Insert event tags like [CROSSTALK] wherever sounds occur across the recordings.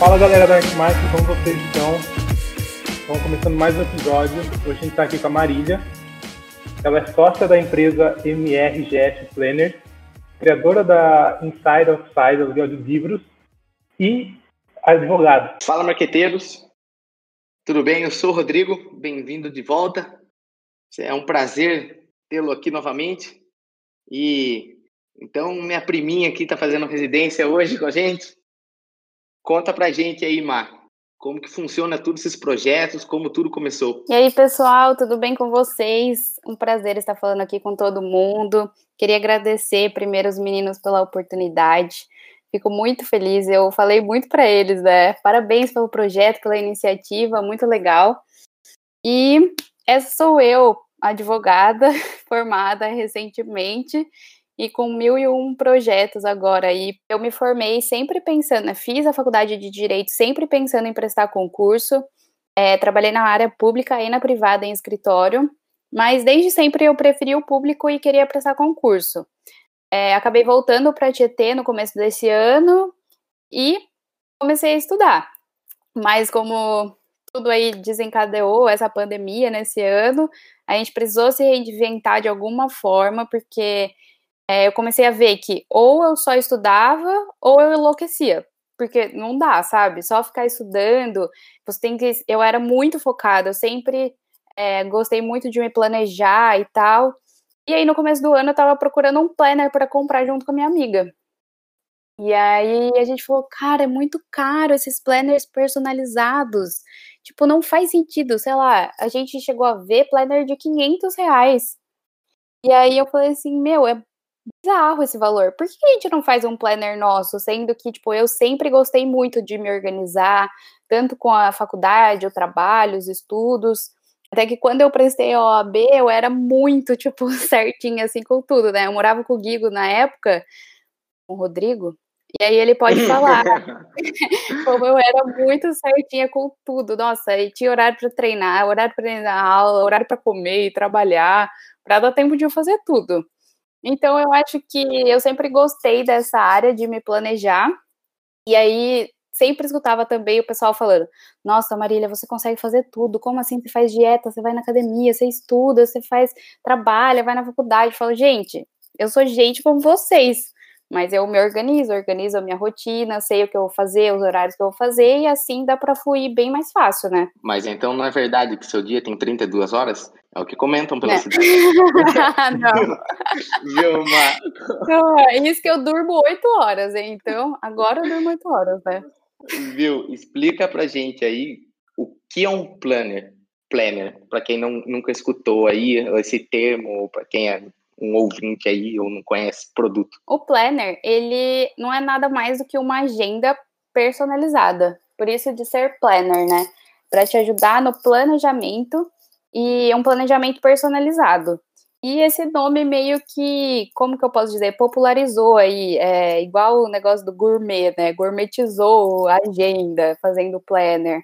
Fala galera da Artmark, como vocês estão? Estamos começando mais um episódio. Hoje a gente está aqui com a Marília. Ela é sócia da empresa MRGF Planner, criadora da Inside Outside, aluguel de livros, e advogada. Fala marqueteiros, tudo bem? Eu sou o Rodrigo, bem-vindo de volta. É um prazer tê-lo aqui novamente. E então minha priminha aqui está fazendo residência hoje com a gente. Conta pra gente aí, Mar, como que funciona todos esses projetos, como tudo começou. E aí, pessoal, tudo bem com vocês? Um prazer estar falando aqui com todo mundo. Queria agradecer primeiro os meninos pela oportunidade. Fico muito feliz. Eu falei muito para eles, né? Parabéns pelo projeto, pela iniciativa, muito legal. E essa sou eu, advogada, [LAUGHS] formada recentemente e com mil e um projetos agora. E eu me formei sempre pensando, né, fiz a faculdade de Direito sempre pensando em prestar concurso. É, trabalhei na área pública e na privada em escritório, mas desde sempre eu preferi o público e queria prestar concurso. É, acabei voltando para a Tietê no começo desse ano e comecei a estudar. Mas como tudo aí desencadeou essa pandemia nesse ano, a gente precisou se reinventar de alguma forma, porque é, eu comecei a ver que ou eu só estudava ou eu enlouquecia. Porque não dá, sabe? Só ficar estudando, você tem que. Eu era muito focada, eu sempre é, gostei muito de me planejar e tal. E aí, no começo do ano, eu tava procurando um planner para comprar junto com a minha amiga. E aí a gente falou, cara, é muito caro esses planners personalizados. Tipo, não faz sentido, sei lá, a gente chegou a ver planner de 500 reais. E aí eu falei assim, meu, é bizarro esse valor. Por que a gente não faz um planner nosso? Sendo que, tipo, eu sempre gostei muito de me organizar, tanto com a faculdade, o trabalho, os estudos. Até que quando eu prestei a OAB, eu era muito, [LAUGHS] tipo, certinha, assim, com tudo, né? Eu morava com o Guigo na época, com o Rodrigo, e aí ele pode falar [LAUGHS] [LAUGHS] como eu era muito certinha com tudo. Nossa, e tinha horário para treinar, horário para treinar aula, horário para comer e trabalhar, para dar tempo de eu fazer tudo. Então, eu acho que eu sempre gostei dessa área de me planejar. E aí, sempre escutava também o pessoal falando: Nossa, Marília, você consegue fazer tudo. Como assim? Você faz dieta, você vai na academia, você estuda, você faz trabalha, vai na faculdade. Eu falo, gente, eu sou gente como vocês mas eu me organizo, organizo a minha rotina, sei o que eu vou fazer, os horários que eu vou fazer, e assim dá para fluir bem mais fácil, né? Mas então não é verdade que seu dia tem 32 horas? É o que comentam pela é. cidade. [LAUGHS] [LAUGHS] não. Viu, Não, é isso que eu durmo 8 horas, hein? Então, agora eu durmo 8 horas, né? Viu? Explica pra gente aí o que é um planner. Planner, para quem não, nunca escutou aí esse termo, para quem é um ouvinte aí ou não conhece produto? O planner, ele não é nada mais do que uma agenda personalizada. Por isso de ser planner, né? Para te ajudar no planejamento e um planejamento personalizado. E esse nome meio que, como que eu posso dizer, popularizou aí, é, igual o negócio do gourmet, né? Gourmetizou a agenda, fazendo planner.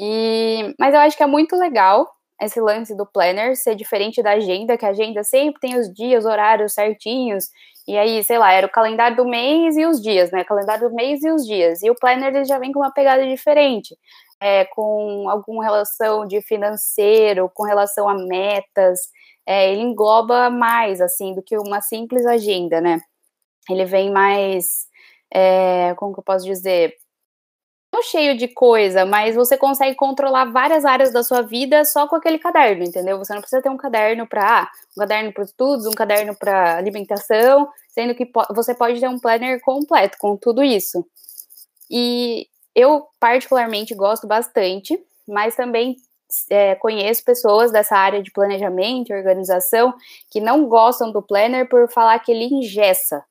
E, mas eu acho que é muito legal esse lance do planner ser diferente da agenda, que a agenda sempre tem os dias, horários certinhos, e aí, sei lá, era o calendário do mês e os dias, né? Calendário do mês e os dias. E o planner ele já vem com uma pegada diferente, é, com alguma relação de financeiro, com relação a metas. É, ele engloba mais, assim, do que uma simples agenda, né? Ele vem mais, é, como que eu posso dizer? Cheio de coisa, mas você consegue controlar várias áreas da sua vida só com aquele caderno, entendeu? Você não precisa ter um caderno para ah, um caderno para estudos, um caderno para alimentação, sendo que po você pode ter um planner completo com tudo isso. E eu particularmente gosto bastante, mas também é, conheço pessoas dessa área de planejamento e organização que não gostam do planner por falar que ele ingessa.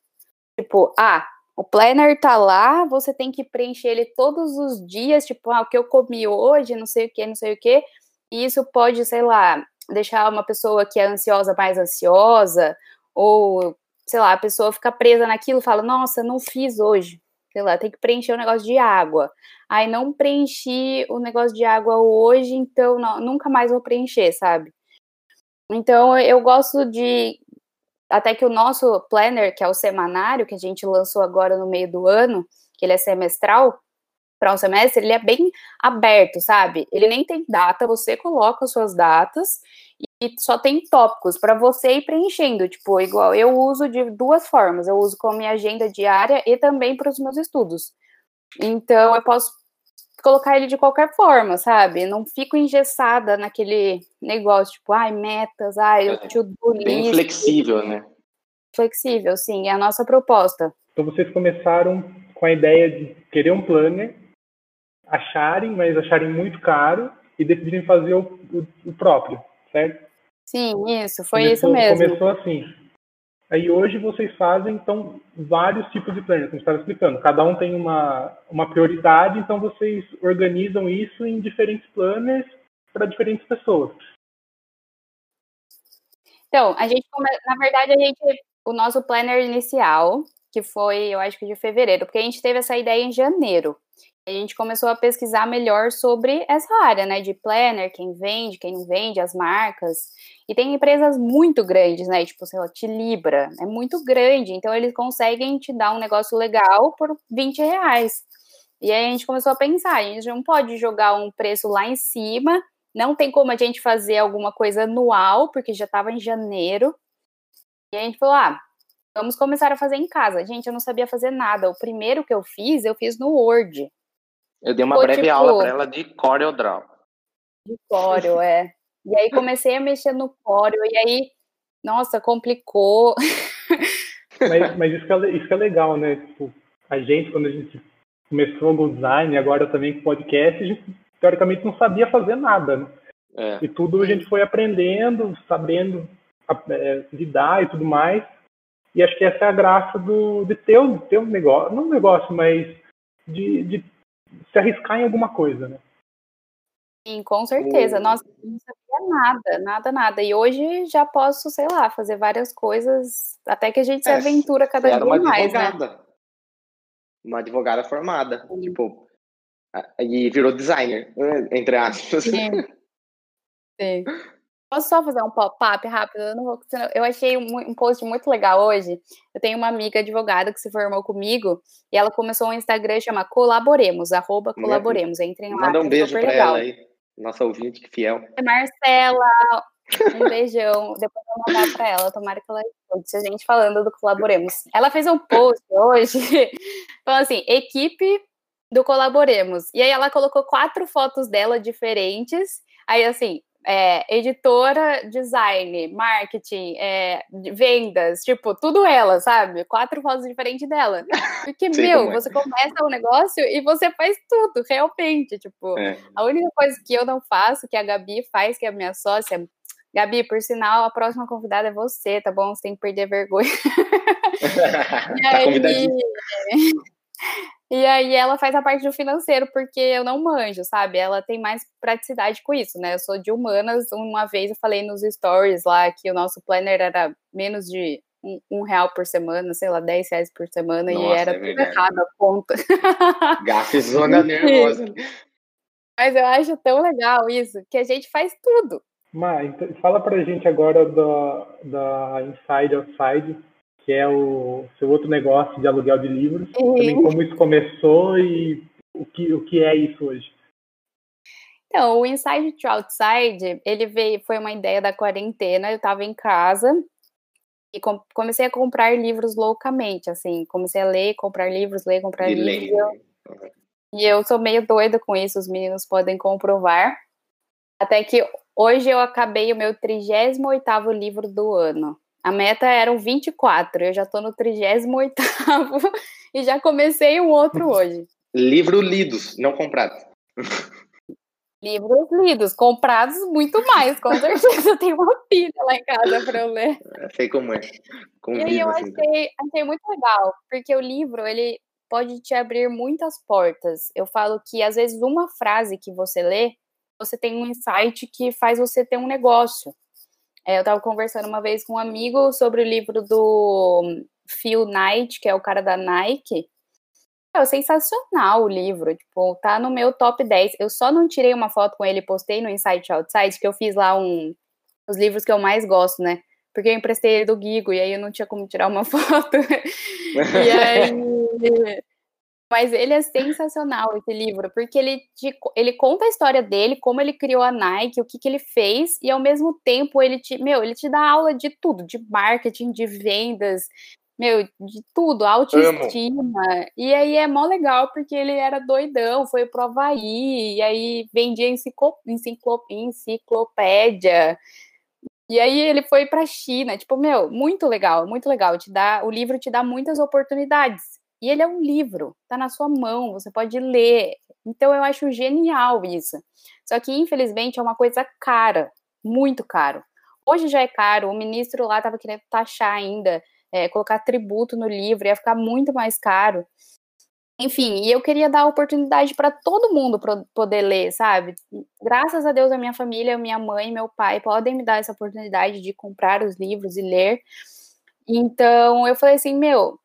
Tipo, ah, o planner tá lá, você tem que preencher ele todos os dias, tipo, ah, o que eu comi hoje, não sei o que, não sei o que. E isso pode, sei lá, deixar uma pessoa que é ansiosa mais ansiosa, ou, sei lá, a pessoa fica presa naquilo, fala, nossa, não fiz hoje. Sei lá, tem que preencher o negócio de água. Aí não preenchi o negócio de água hoje, então não, nunca mais vou preencher, sabe? Então eu gosto de até que o nosso planner, que é o semanário, que a gente lançou agora no meio do ano, que ele é semestral, para um semestre, ele é bem aberto, sabe? Ele nem tem data, você coloca as suas datas e só tem tópicos para você ir preenchendo. Tipo, igual eu uso de duas formas. Eu uso como minha agenda diária e também para os meus estudos. Então, eu posso colocar ele de qualquer forma, sabe? Não fico engessada naquele negócio, tipo, ai, metas, ai, eu É, te do Bem flexível, né? Flexível, sim, é a nossa proposta. Então vocês começaram com a ideia de querer um planner, acharem, mas acharem muito caro e decidirem fazer o, o, o próprio, certo? Sim, isso, foi começou, isso mesmo. Começou assim. Aí hoje vocês fazem, então, vários tipos de planner, como você estava explicando. Cada um tem uma, uma prioridade, então vocês organizam isso em diferentes planners para diferentes pessoas. Então, a gente, na verdade, a gente, o nosso planner inicial, que foi, eu acho que de fevereiro, porque a gente teve essa ideia em janeiro. A gente começou a pesquisar melhor sobre essa área, né, de planner, quem vende, quem não vende, as marcas. E tem empresas muito grandes, né, tipo, sei lá, Tilibra, é muito grande, então eles conseguem te dar um negócio legal por 20 reais. E aí a gente começou a pensar, a gente não pode jogar um preço lá em cima, não tem como a gente fazer alguma coisa anual, porque já estava em janeiro. E a gente falou: ah, vamos começar a fazer em casa. Gente, eu não sabia fazer nada. O primeiro que eu fiz, eu fiz no Word, Eu dei uma Ficou, breve tipo- aula para ela de CorelDRAW. de Corel, é. E aí comecei a mexer no Corel, e aí, nossa, complicou. Mas, [LAUGHS] mas isso, que é, isso que é legal, né? Tipo, a gente, quando a gente começou com design, agora também com podcast, a gente teoricamente não sabia fazer nada, né? É. E tudo a gente foi aprendendo, sabendo é, lidar e tudo mais. E acho que essa é a graça do, de ter, um- ter um negócio, não um negócio, mas de, de se arriscar em alguma coisa, né? Sim, com certeza. O- Nossa, eu não sabia nada, nada, nada. E hoje já posso, sei lá, fazer várias coisas, até que a gente se É, aventura cada dia mais, né? advogada. Uma advogada formada. Sim. Tipo, e virou designer, né, entre aspas. Sim. [LAUGHS] Sim. Posso só fazer um pop-up rápido? Eu, vou, eu achei um, um post muito legal hoje. Eu tenho uma amiga advogada que se formou comigo e ela começou um Instagram chama Colaboremos, arroba? Colaboremos. Entrem lá, Manda um é beijo legal. ela aí. Nossa ouvinte, que fiel. Marcela, um beijão. Depois eu vou mandar pra ela, tomara que ela escute a gente falando do Colaboremos. Ela fez um post hoje, [LAUGHS] falando assim, equipe do Colaboremos. E aí ela colocou quatro fotos dela diferentes. Aí assim, é, editora, design, marketing, é, vendas, tipo, tudo ela, sabe? Quatro fotos diferentes dela. Porque, [LAUGHS] Sei meu, é. você começa o negócio e você faz tudo, realmente. Tipo, É. a única coisa que eu não faço, que a Gabi faz, que é a minha sócia, Gabi, por sinal, a próxima convidada é você, tá bom? Você tem que perder vergonha. [LAUGHS] Tá aí. E aí ela faz a parte do financeiro, porque eu não manjo, sabe? Ela tem mais praticidade com isso, né? Eu sou de humanas, uma vez eu falei nos stories lá que o nosso planner era menos de um, um real por semana, sei lá, 10 reais por semana, e Nossa, era é tudo errado a conta. [LAUGHS] Gafezona nervosa. Mas eu acho tão legal isso, que a gente faz tudo. Mas então, fala pra gente agora da, da Inside Outside, que é o seu outro negócio de aluguel de livros. Também como isso começou e o que, o que é isso hoje. Então, o Inside to Outside, ele veio, foi uma ideia da quarentena, eu estava em casa e com- comecei a comprar livros loucamente, assim, comecei a ler, comprar livros, ler, comprar livros. E eu sou meio doida com isso, os meninos podem comprovar. Até que hoje eu acabei o meu 38º livro do ano. A meta eram 24, eu já tô no 38º [LAUGHS] e já comecei um outro hoje. Livro lidos, não comprados. Livros lidos, comprados muito mais, com [LAUGHS] certeza. Eu tenho uma pilha lá em casa para eu ler. Sei como é. E aí eu assim. achei, achei muito legal, porque o livro, ele pode te abrir muitas portas. Eu falo que, às vezes, uma frase que você lê, você tem um insight que faz você ter um negócio. É, eu estava conversando uma vez com um amigo sobre o livro do Phil Knight, que é o cara da Nike. É sensacional o livro, tipo, tá no meu top 10. Eu só não tirei uma foto com ele e postei no Insight Outside, que eu fiz lá um os livros que eu mais gosto, né? Porque eu emprestei ele do Gigo e aí eu não tinha como tirar uma [LAUGHS] foto. [LAUGHS] e aí Mas ele é sensacional, esse livro, porque ele, te, ele conta a história dele, como ele criou a Nike, o que, que ele fez, e ao mesmo tempo ele te, meu, ele te dá aula de tudo, de marketing, de vendas, meu, de tudo, autoestima. Amo. E aí é mó legal, porque ele era doidão, foi pro Havaí, e aí vendia enciclopédia. E aí ele foi pra China, tipo, meu, muito legal, muito legal. Te dá, o livro te dá muitas oportunidades. E ele é um livro, tá na sua mão, você pode ler. Então eu acho genial isso. Só que infelizmente é uma coisa cara, muito caro. Hoje já é caro, o ministro lá estava querendo taxar ainda, é, colocar tributo no livro, ia ficar muito mais caro. Enfim, e eu queria dar oportunidade para todo mundo poder ler, sabe? Graças a Deus, a minha família, minha mãe meu pai podem me dar essa oportunidade de comprar os livros e ler. Então, eu falei assim, meu,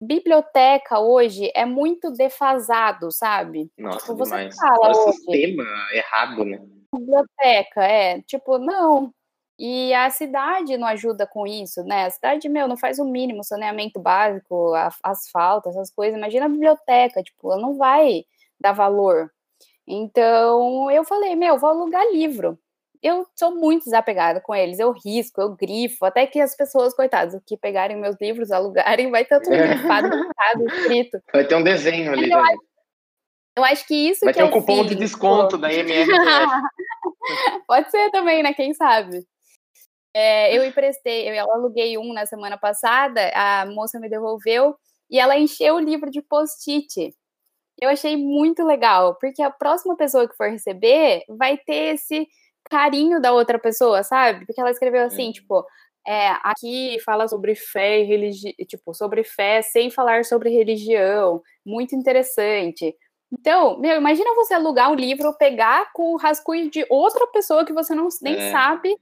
biblioteca hoje é muito defasado, sabe? Nossa, tipo, você demais. fala o hoje, sistema errado, né? Biblioteca, é, tipo, não. E a cidade não ajuda com isso, né? A cidade, meu, não faz o mínimo, saneamento básico, asfalto, essas coisas. Imagina a biblioteca, tipo, ela não vai dar valor. Então, eu falei, meu, vou alugar livro eu sou muito desapegada com eles, eu risco, eu grifo, até que as pessoas, coitadas, que pegarem meus livros, [LAUGHS] alugarem, vai ter tudo é. grifado, escrito. Vai ter um desenho ali. Eu acho, eu acho, que isso vai que ter um cupom de desconto da MR. [LAUGHS] Pode ser também, né? Quem sabe? É, eu emprestei, eu aluguei um na semana passada, a moça me devolveu e ela encheu o livro de post-it. Eu achei muito legal, porque a próxima pessoa que for receber vai ter esse carinho da outra pessoa, sabe? Porque ela escreveu assim, é. tipo, é, aqui fala sobre fé e religião, tipo, sobre fé sem falar sobre religião, muito interessante. Então, meu, imagina você alugar um livro, pegar com o rascunho de outra pessoa que você não nem é. sabe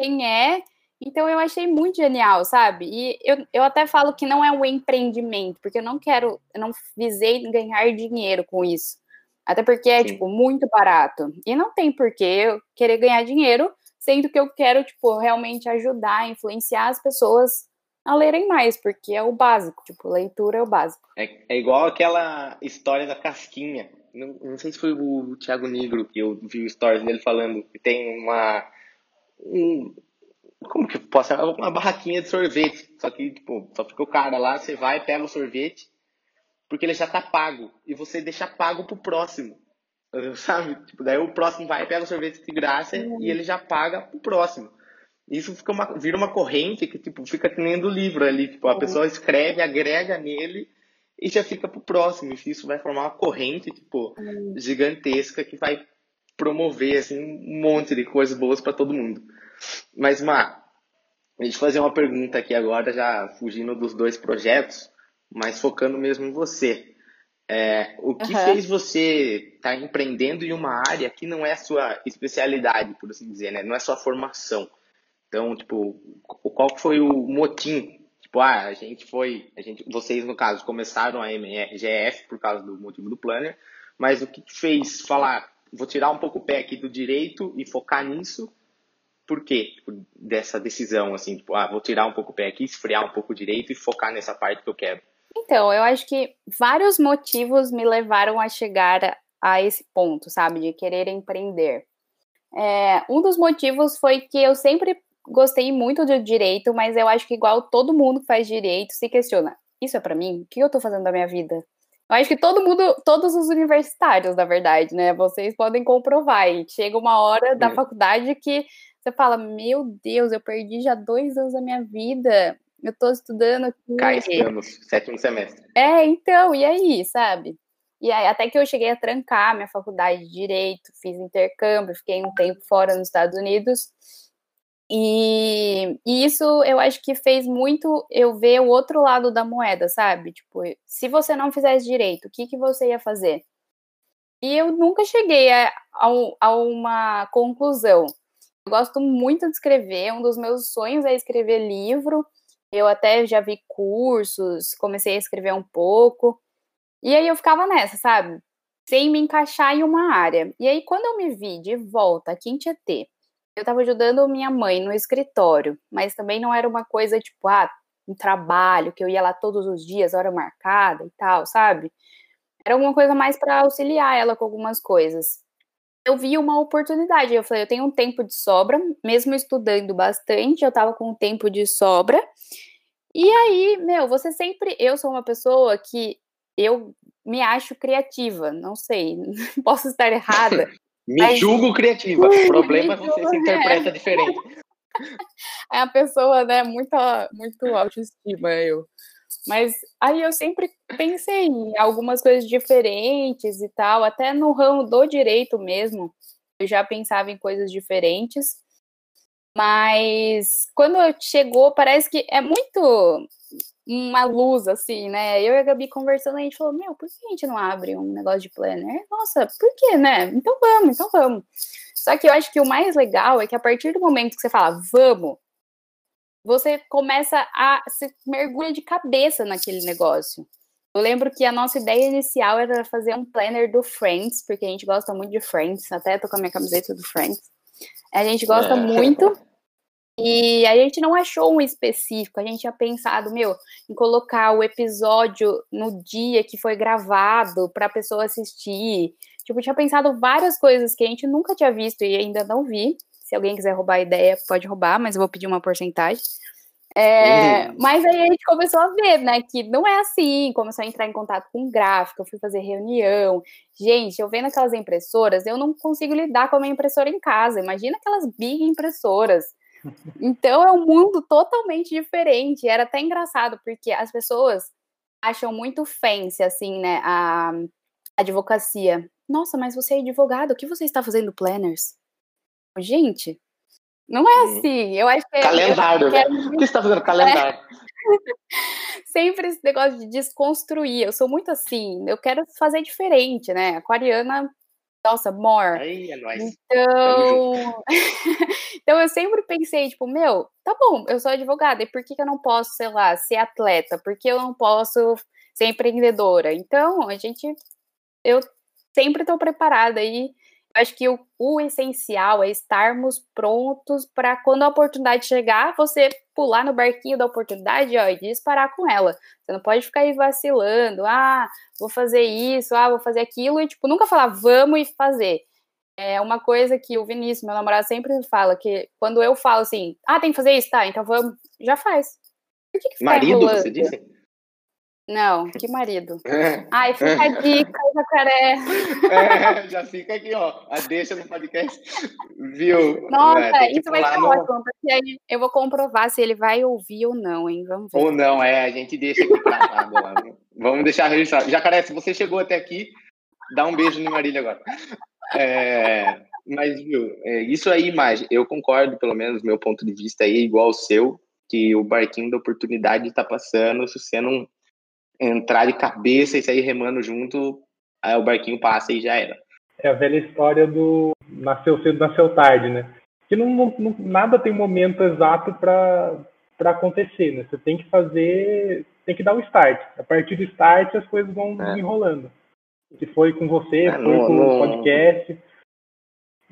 quem é. Então eu achei muito genial, sabe? E eu, eu até falo que não é um empreendimento, porque eu não quero, eu não visei ganhar dinheiro com isso. Até porque é, Sim. tipo, muito barato. E não tem porquê eu querer ganhar dinheiro, sendo que eu quero, tipo, realmente ajudar, influenciar as pessoas a lerem mais, porque é o básico, tipo, leitura é o básico. É, é igual aquela história da casquinha. Não, não sei se foi o Thiago Negro que eu vi o stories dele falando que tem uma. Um, como que eu posso Uma barraquinha de sorvete. Só que, tipo, só fica o cara lá, você vai, pega o sorvete porque ele já tá pago. E você deixa pago pro próximo. [LAUGHS] Sabe? Tipo, daí o próximo vai, pega o sorvete de graça uhum. e ele já paga pro próximo. Isso fica uma, vira uma corrente que tipo, fica que nem do livro ali. Tipo, a uhum. pessoa escreve, agrega nele e já fica pro próximo. E isso vai formar uma corrente, tipo, uhum. gigantesca que vai promover, assim, um monte de coisas boas para todo mundo. Mas, Má, a gente fazer uma pergunta aqui agora, já fugindo dos dois projetos mas focando mesmo em você. É, o que uhum. fez você estar tá empreendendo em uma área que não é a sua especialidade, por assim dizer, né? Não é sua formação. Então, tipo, qual foi o motim? Tipo, ah, a gente foi, a gente, vocês no caso começaram a MRGF por causa do motivo do planner, mas o que fez falar, vou tirar um pouco o pé aqui do direito e focar nisso? Por quê tipo, dessa decisão assim, tipo, ah, vou tirar um pouco o pé aqui, esfriar um pouco o direito e focar nessa parte que eu quero? Então, eu acho que vários motivos me levaram a chegar a esse ponto, sabe, de querer empreender. É, um dos motivos foi que eu sempre gostei muito de direito, mas eu acho que igual todo mundo que faz direito se questiona: isso é para mim? O que eu tô fazendo da minha vida? Eu acho que todo mundo, todos os universitários, na verdade, né? Vocês podem comprovar. E chega uma hora da faculdade que você fala: Meu Deus, eu perdi já dois anos da minha vida. Eu tô estudando aqui. Cá estamos, sétimo semestre. É, então, e aí, sabe? E aí, até que eu cheguei a trancar minha faculdade de Direito, fiz intercâmbio, fiquei um tempo fora nos Estados Unidos. E, e, isso eu acho que fez muito eu ver o outro lado da moeda, sabe? Tipo, se você não fizesse direito, o que, que você ia fazer? E eu nunca cheguei a, a, a uma conclusão. Eu gosto muito de escrever, um dos meus sonhos é escrever livro. Eu até já vi cursos, comecei a escrever um pouco. E aí eu ficava nessa, sabe? Sem me encaixar em uma área. E aí, quando eu me vi de volta aqui em Tietê, eu estava ajudando minha mãe no escritório, mas também não era uma coisa tipo, ah, um trabalho, que eu ia lá todos os dias, hora marcada e tal, sabe? Era alguma coisa mais para auxiliar ela com algumas coisas. Eu vi uma oportunidade, eu falei, eu tenho um tempo de sobra, mesmo estudando bastante, eu tava com um tempo de sobra. E aí, meu, você sempre, eu sou uma pessoa que eu me acho criativa, não sei, [LAUGHS] posso estar errada. [LAUGHS] me mas... julgo criativa. O problema é você se [LAUGHS] interpreta é. diferente. É a pessoa, né, muito, muito autoestima, eu. Mas aí eu sempre pensei em algumas coisas diferentes e tal, até no ramo do direito mesmo, eu já pensava em coisas diferentes. Mas quando chegou, parece que é muito uma luz, assim, né? Eu e a Gabi conversando, a gente falou, meu, por que a gente não abre um negócio de planner? Nossa, por que, né? Então vamos, então vamos. Só que eu acho que o mais legal é que a partir do momento que você fala, vamos, você começa a se mergulha de cabeça naquele negócio. Eu lembro que a nossa ideia inicial era fazer um planner do Friends, porque a gente gosta muito de Friends, até tô com a minha camiseta do Friends. A gente gosta é. muito. E a gente não achou um específico, a gente tinha pensado, meu, em colocar o episódio no dia que foi gravado para a pessoa assistir. Tipo, tinha pensado várias coisas que a gente nunca tinha visto e ainda não vi. Se alguém quiser roubar a ideia, pode roubar, mas eu vou pedir uma porcentagem. É, uhum. Mas aí a gente começou a ver, né, que não é assim, começou a entrar em contato com gráfico, eu fui fazer reunião. Gente, eu vendo aquelas impressoras, eu não consigo lidar com a minha impressora em casa. Imagina aquelas big impressoras. [LAUGHS] Então é um mundo totalmente diferente. Era até engraçado, porque as pessoas acham muito fancy, assim, né, a advocacia. Nossa, mas você é advogado, o que você está fazendo planners? Gente, não é uhum. assim. Eu acho que. É, calendário, né? O que você está fazendo? Calendário. É. [LAUGHS] Sempre esse negócio de desconstruir. Eu sou muito assim. Eu quero fazer diferente, né? Aquariana, nossa, more. Aí é nóis. Então. [LAUGHS] então eu sempre pensei, tipo, meu, tá bom, eu sou advogada, e por que, que eu não posso, sei lá, ser atleta? Por que eu não posso ser empreendedora? Então, a gente. Eu sempre estou preparada aí. E acho que o, o essencial é estarmos prontos para quando a oportunidade chegar, você pular no barquinho da oportunidade ó, e disparar com ela. Você não pode ficar aí vacilando, ah, vou fazer isso, ah, vou fazer aquilo, e tipo, nunca falar vamos e fazer. É uma coisa que o Vinícius, meu namorado, sempre fala, que quando eu falo assim, ah, tem que fazer isso, tá, então vamos, já faz. Por que, que Marido, enrolando? você disse? Não, que marido. [LAUGHS] É. Ai, fica a dica, jacaré. É, já fica aqui, ó. A deixa no podcast. Viu? Nossa, é, isso vai ser no... ótimo, porque aí eu vou comprovar se ele vai ouvir ou não, hein? Vamos ver. Ou não, é, a gente deixa aqui gravado lá. Vamos deixar registrado. Jacaré, se você chegou até aqui, dá um beijo no Marília agora. É, mas, viu, é, isso aí, mais, eu concordo, pelo menos, meu ponto de vista aí, igual ao seu, que o barquinho da oportunidade está passando, se você não entrar de cabeça e sair remando junto, aí o barquinho passa e já era. É a velha história do nasceu cedo, nasceu tarde, né? Que não, não nada tem momento exato para acontecer, né? Você tem que fazer, tem que dar o start. A partir do start as coisas vão é. enrolando. Se foi com você, é, foi com o podcast.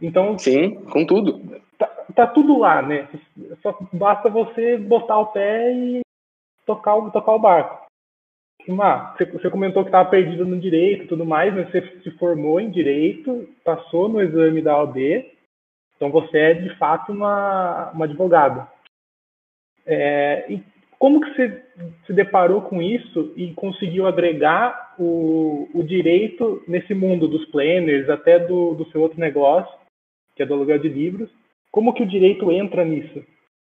Então, sim, com tudo. Tá, tá, tudo lá, né? Só basta você botar o pé e tocar tocar o barco. Uma, você comentou que estava perdido no direito e tudo mais, mas você se formou em direito, passou no exame da OAB, então você é de fato uma, uma advogada. É, e como que você se deparou com isso e conseguiu agregar o, o direito nesse mundo dos planners, até do, do seu outro negócio, que é do aluguel de livros? Como que o direito entra nisso?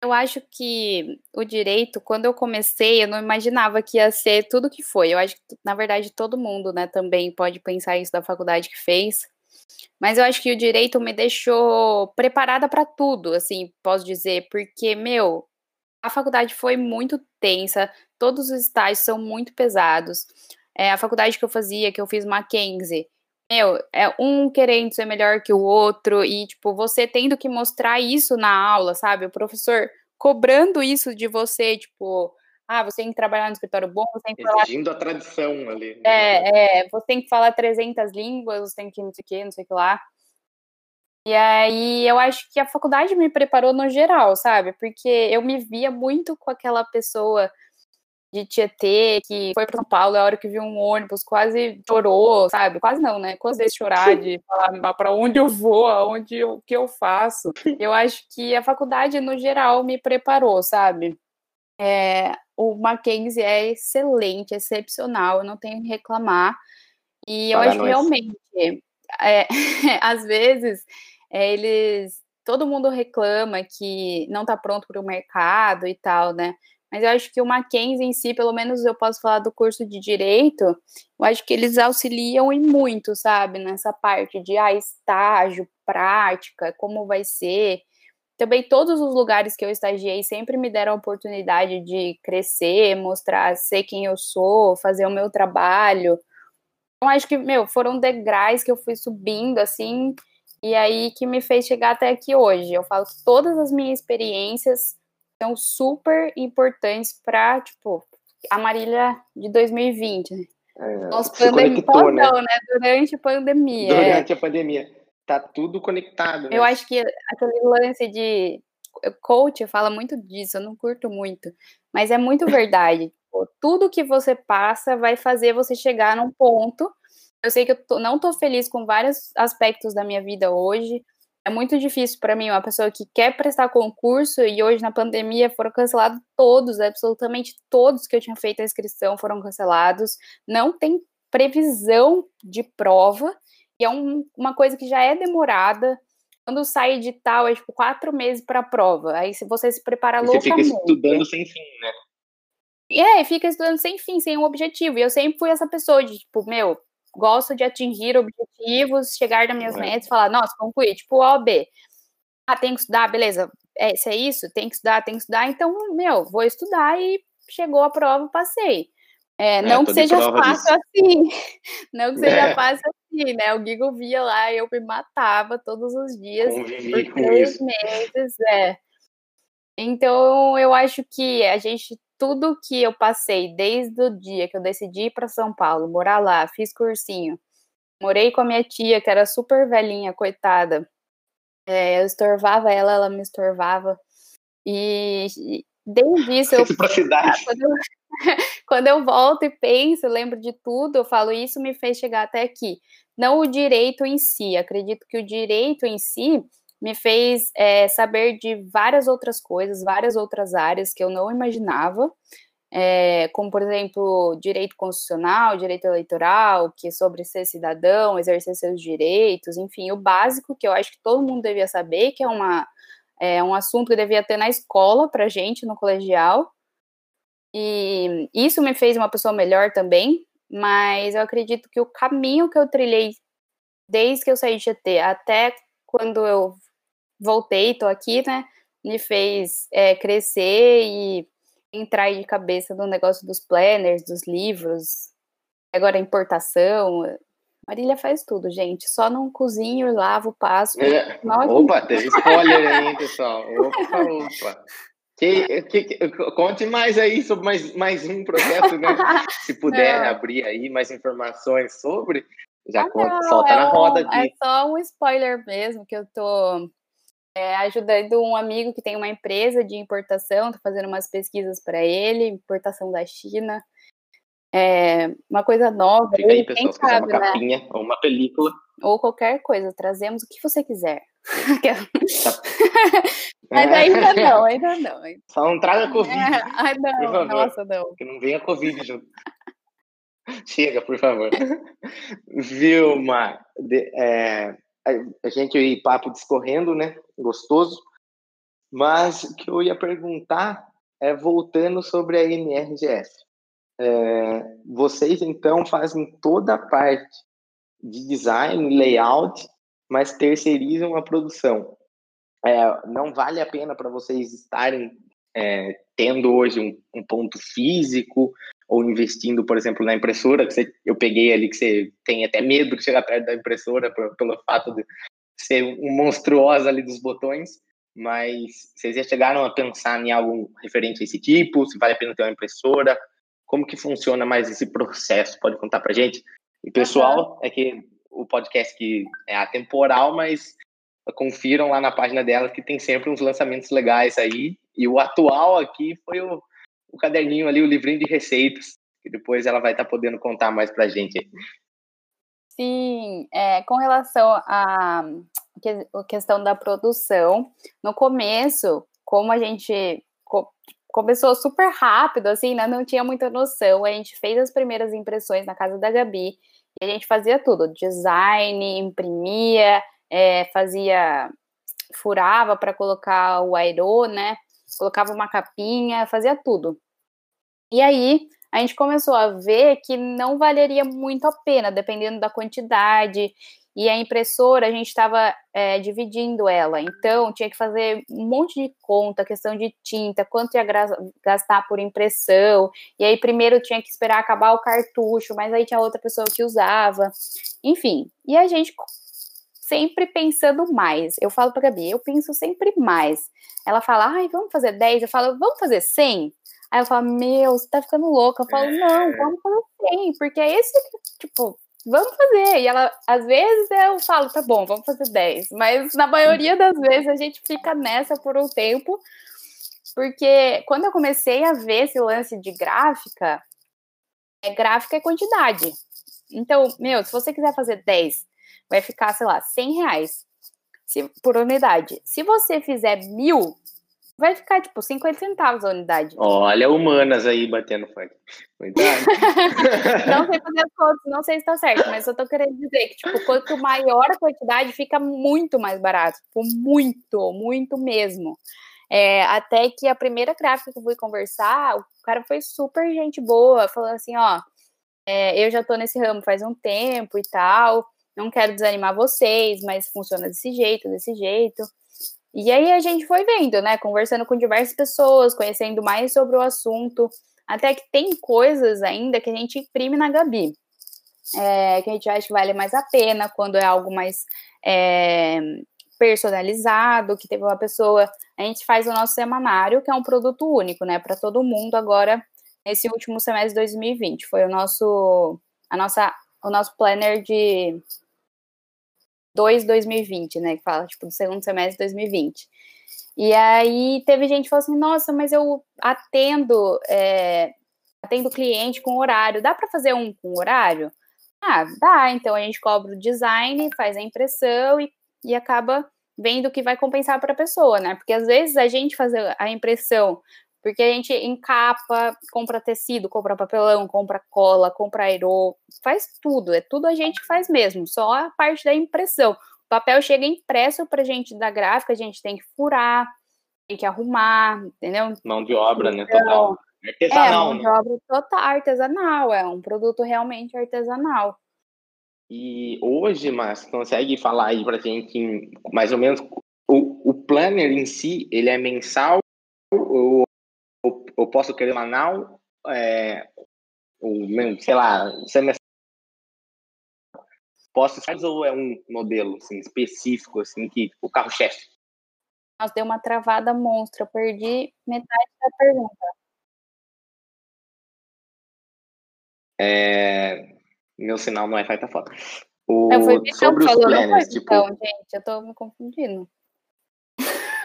Eu acho que o direito, quando eu comecei, eu não imaginava que ia ser tudo que foi. Eu acho que, na verdade, todo mundo, né, também pode pensar isso da faculdade que fez. Mas eu acho que o direito me deixou preparada para tudo, assim, posso dizer, porque, meu, a faculdade foi muito tensa, todos os estágios são muito pesados. É, a faculdade que eu fazia, que eu fiz Mackenzie, meu, é um querendo ser melhor que o outro e, tipo, você tendo que mostrar isso na aula, sabe? O professor cobrando isso de você, tipo, ah, você tem que trabalhar no escritório bom, você tem que falar... Exigindo a tradição ali. Né? É, é, você tem que falar 300 línguas, você tem que não sei o que, não sei o que lá. E aí eu acho que a faculdade me preparou no geral, sabe? Porque eu me via muito com aquela pessoa de Tietê, que foi para São Paulo, a hora que viu um ônibus, quase chorou, sabe? Quase não, né? Quase vezes chorar de falar para onde eu vou, aonde o que eu faço. Eu acho que a faculdade, no geral, me preparou, sabe? É, o Mackenzie é excelente, excepcional, eu não tenho que reclamar. E eu acho que realmente, é, [LAUGHS] às vezes, é, eles. Todo mundo reclama que não está pronto para o mercado e tal, né? Mas eu acho que o Mackenzie em si, pelo menos eu posso falar do curso de direito, eu acho que eles auxiliam e muito, sabe, nessa parte de ah, estágio, prática, como vai ser. Também todos os lugares que eu estagiei sempre me deram a oportunidade de crescer, mostrar, ser quem eu sou, fazer o meu trabalho. Então acho que, meu, foram degraus que eu fui subindo assim, e aí que me fez chegar até aqui hoje. Eu falo que todas as minhas experiências são super importantes para, tipo, a Marília de 2020. Né? É, Nós pandemia, conectou, né? né? Durante a pandemia. Durante é. a pandemia. Tá tudo conectado. Né? Eu acho que aquele lance de coach fala muito disso, eu não curto muito, mas é muito [LAUGHS] verdade. tudo que você passa vai fazer você chegar num ponto. Eu sei que eu tô, não tô feliz com vários aspectos da minha vida hoje, é muito difícil para mim, uma pessoa que quer prestar concurso e hoje na pandemia foram cancelados todos, absolutamente todos que eu tinha feito a inscrição foram cancelados. Não tem previsão de prova e é um, uma coisa que já é demorada. Quando sai edital, é tipo quatro meses para a prova. Aí se você se prepara loucamente. Você fica estudando sem fim, né? É, fica estudando sem fim, sem um objetivo. E eu sempre fui essa pessoa de, tipo, meu, gosto de atingir objetivos, chegar nas minhas é. metas e falar, nossa, concluí, tipo OB. Ah, tem que estudar, beleza. É, se é isso, tem que estudar, tem que estudar, então, meu, vou estudar e chegou a prova, passei. É, é não que seja fácil disso. assim, [LAUGHS] não que seja é. fácil assim, né? O Gigo via lá, eu me matava todos os dias Convivi por três meses, é. Então, eu acho que a gente tudo que eu passei desde o dia que eu decidi ir para São Paulo, morar lá, fiz cursinho, morei com a minha tia, que era super velhinha, coitada. É, eu estorvava ela, ela me estorvava. E, desde isso eu, [LAUGHS] [LAUGHS] quando eu, [LAUGHS] quando eu volto e penso, lembro de tudo, eu falo isso me fez chegar até aqui. Não o direito em si, acredito que o direito em si me fez é, saber de várias outras coisas, várias outras áreas que eu não imaginava, é, como, por exemplo, direito constitucional, direito eleitoral, que é sobre ser cidadão, exercer seus direitos, enfim, o básico que eu acho que todo mundo devia saber, que é, uma, é um assunto que devia ter na escola para gente, no colegial. E isso me fez uma pessoa melhor também, mas eu acredito que o caminho que eu trilhei desde que eu saí de GT até quando eu voltei, tô aqui, né? Me fez é, crescer e entrar de cabeça no negócio dos planners, dos livros, agora importação. Marília faz tudo, gente. Só não cozinho, lavo, passo. É. Opa, teve spoiler aí, pessoal. Opa, opa. Que, que, conte mais aí sobre mais, mais um projeto, né? Se puder não. abrir aí mais informações sobre, já ah, conta, não, solta é na roda um, É só um spoiler mesmo, que eu tô é, ajudando um amigo que tem uma empresa de importação, tô fazendo umas pesquisas para ele, importação da China. É uma coisa nova. Fica aí, pessoal, se quiser uma né? capinha ou uma película. Ou qualquer coisa, trazemos o que você quiser. Tá. [LAUGHS] Mas ainda [LAUGHS] não, ainda não. Só não traga Covid. É, [LAUGHS] ai, não, por favor, nossa, não. Que não venha Covid junto. Chega, por favor. Vilma, de, é, a gente ir papo discorrendo, né? Gostoso. Mas o que eu ia perguntar é voltando sobre a MRGF. É, vocês então fazem toda a parte de design, layout, mas terceirizam a produção. É, não vale a pena para vocês estarem é, tendo hoje um, um, ponto físico ou investindo, por exemplo, na impressora, que você, eu peguei ali que você tem até medo de chegar perto da impressora por, pelo fato de ser um monstruosa ali dos botões, mas vocês já chegaram a pensar em algo referente a esse tipo? Se vale a pena ter uma impressora? Como que funciona mais esse processo? Pode contar pra gente? E pessoal, uhum. é que o podcast que é atemporal, mas confiram lá na página dela que tem sempre uns lançamentos legais aí. E o atual aqui foi o o caderninho ali, o livrinho de receitas, que depois ela vai estar tá podendo contar mais para a gente. Sim, é, com relação à que, questão da produção, no começo, como a gente co começou super rápido, assim, né, não tinha muita noção, a gente fez as primeiras impressões na casa da Gabi, e a gente fazia tudo, design, imprimia, é, fazia, furava para colocar o aero, né, colocava uma capinha, fazia tudo. E aí, a gente começou a ver que não valeria muito a pena, dependendo da quantidade. E a impressora, a gente estava é, dividindo ela, então tinha que fazer um monte de conta, questão de tinta, quanto ia gastar por impressão, e aí primeiro tinha que esperar acabar o cartucho, mas aí tinha outra pessoa que usava, enfim. E a gente sempre pensando mais. Eu falo para Gabi, eu penso sempre mais. Ela fala, ai, vamos fazer 10, eu falo, vamos fazer 100? Aí eu falo, meu, você tá ficando louca. Eu falo, não, é. vamos fazer 100, porque é esse, tipo, vamos fazer. E ela, às vezes eu falo, tá bom, vamos fazer 10. Mas na maioria das vezes a gente fica nessa por um tempo, porque quando eu comecei a ver esse lance de gráfica, é gráfica é quantidade. Então, meu, se você quiser fazer 10, vai ficar, sei lá, 100 reais se, por unidade. Se você fizer mil, vai ficar tipo 50 centavos a unidade. Olha, humanas aí batendo forte. [LAUGHS] não sei fazer as contas, não sei se tá certo, mas eu tô querendo dizer que, tipo, quanto maior a quantidade, fica muito mais barato. Tipo, muito, muito mesmo. É, até que a primeira gráfica que eu fui conversar, o cara foi super gente boa, falando assim, ó, é, eu já tô nesse ramo faz um tempo e tal, não quero desanimar vocês, mas funciona desse jeito, desse jeito. E aí a gente foi vendo, né? Conversando com diversas pessoas, conhecendo mais sobre o assunto, até que tem coisas ainda que a gente imprime na Gabi. É, que a gente acha que vale mais a pena quando é algo mais é, personalizado, que teve uma pessoa. A gente faz o nosso semanário, que é um produto único, né, para todo mundo agora nesse último semestre de 2020. Foi o nosso a nossa o nosso planner de 2 2020, né? Que fala, tipo, do segundo semestre de 2020. E aí teve gente que falou assim, nossa, mas eu atendo, é, atendo cliente com horário, dá para fazer um com horário? Ah, dá, então a gente cobra o design, faz a impressão e, e acaba vendo o que vai compensar para a pessoa, né? Porque às vezes a gente fazer a impressão porque a gente encapa, compra tecido, compra papelão, compra cola, compra aerô, faz tudo. É tudo a gente que faz mesmo, só a parte da impressão. O papel chega impresso para a gente da gráfica, a gente tem que furar, tem que arrumar, entendeu? Mão de obra, né? Total. Artesanal, é, mão né? de obra total, artesanal, é um produto realmente artesanal. E hoje, mas consegue falar aí pra gente mais ou menos o, o planner em si, ele é mensal ou eu posso querer Manaus, é, sei lá, semestral. Posso ou é um modelo assim, específico, assim, que o carro-chefe? Nossa, deu uma travada monstra, eu perdi metade da pergunta. É, meu sinal no Wi-Fi tá foda. O, eu fui sobre os falou, planners, tipo... Então, gente, eu tô me confundindo.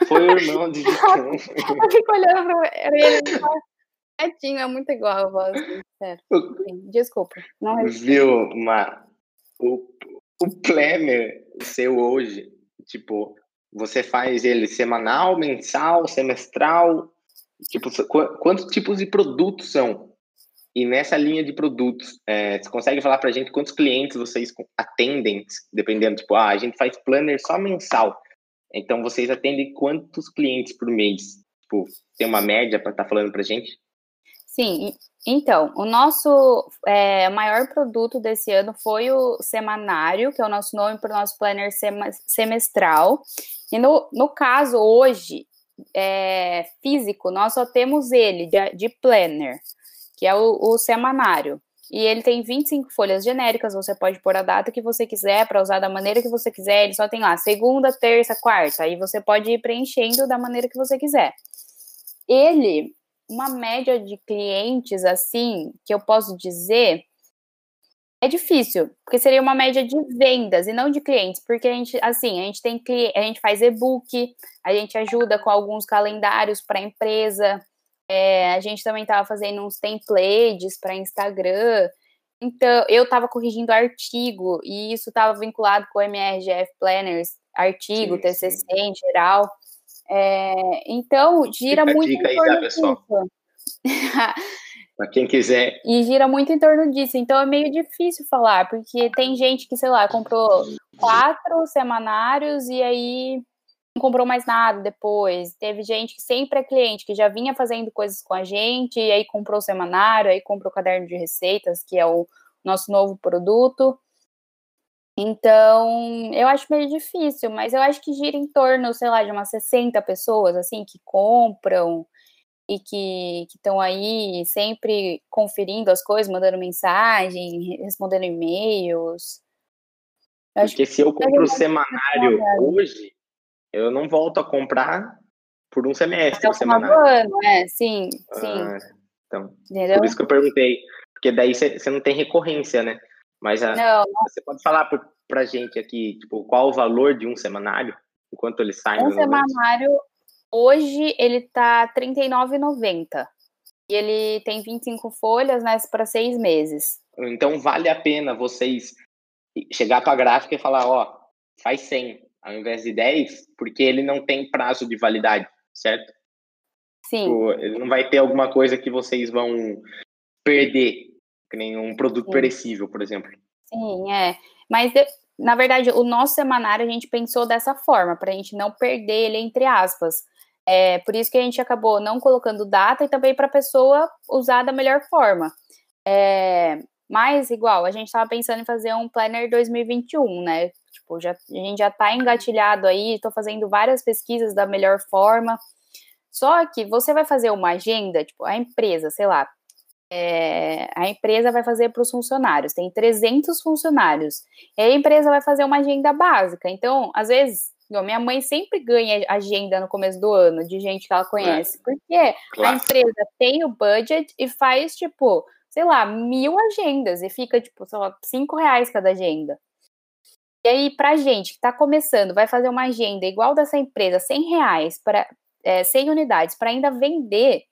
Foi o irmão de Vitão. eu fico olhando pra ele quietinho, é muito igual a voz. Sério. Desculpa. Não Viu, Ma? O, o planner seu hoje, tipo, você faz ele semanal, mensal, semestral? Tipo, quantos tipos de produtos são? E nessa linha de produtos, é, você consegue falar pra gente quantos clientes vocês atendem, dependendo, tipo, ah, a gente faz planner só mensal. Então, vocês atendem quantos clientes por mês? Tipo, tem uma média para estar tá falando para gente? Sim, então, o nosso é, maior produto desse ano foi o semanário, que é o nosso nome para o nosso planner semestral. E no, no caso, hoje, é, físico, nós só temos ele de, de planner, que é o, o semanário. E ele tem 25 folhas genéricas, você pode pôr a data que você quiser, para usar da maneira que você quiser. Ele só tem lá segunda, terça, quarta. Aí você pode ir preenchendo da maneira que você quiser. Ele, uma média de clientes, assim, que eu posso dizer, é difícil, porque seria uma média de vendas e não de clientes, porque a gente, assim, a gente tem a gente faz e-book, a gente ajuda com alguns calendários para a empresa, É, a gente também estava fazendo uns templates para Instagram. Então, eu estava corrigindo artigo, e isso estava vinculado com o MRGF Planners, artigo, sim, TCC sim. em geral. É, então, gira Fica muito em torno aí, tá, pessoal? [LAUGHS] Para quem quiser. E gira muito em torno disso. Então é meio difícil falar, porque tem gente que, sei lá, comprou quatro semanários e aí comprou mais nada depois. Teve gente que sempre é cliente, que já vinha fazendo coisas com a gente, e aí comprou o semanário, aí comprou o caderno de receitas, que é o nosso novo produto. Então, eu acho meio difícil, mas eu acho que gira em torno, sei lá, de umas 60 pessoas, assim, que compram e que estão aí sempre conferindo as coisas, mandando mensagem, respondendo e-mails. Porque se eu compro o semanário hoje, eu não volto a comprar por um semestre. Até o ano, é, sim, sim. Ah, então, Entendeu? por isso que eu perguntei. Porque daí você não tem recorrência, né? Mas você pode falar para pra gente aqui, tipo, qual o valor de um semanário? Enquanto ele sai? Um semanário, hoje, ele tá R$39,90. E ele tem 25 folhas, né, para seis meses. Então, vale a pena vocês chegar para a gráfica e falar, ó, faz 100 ao invés de 10, porque ele não tem prazo de validade, certo? Sim. Tipo, ele não vai ter alguma coisa que vocês vão perder, que nem um produto Sim. perecível, por exemplo. Sim, é. Mas, na verdade, o nosso semanário a gente pensou dessa forma, para a gente não perder ele, entre aspas. É, por isso que a gente acabou não colocando data e também para a pessoa usar da melhor forma. É, mas, igual, a gente estava pensando em fazer um planner 2021, né? Tipo, já, a gente já está engatilhado aí, estou fazendo várias pesquisas da melhor forma. Só que você vai fazer uma agenda, tipo, a empresa, sei lá, é, a empresa vai fazer para os funcionários, tem 300 funcionários, e a empresa vai fazer uma agenda básica. Então, às vezes, minha mãe sempre ganha agenda no começo do ano de gente que ela conhece, porque claro. a empresa tem o budget e faz, tipo, sei lá, mil agendas e fica, tipo, lá, cinco reais cada agenda. E aí, pra gente que está começando, vai fazer uma agenda igual dessa empresa, 100 reais, para é, 100 unidades, para ainda vender,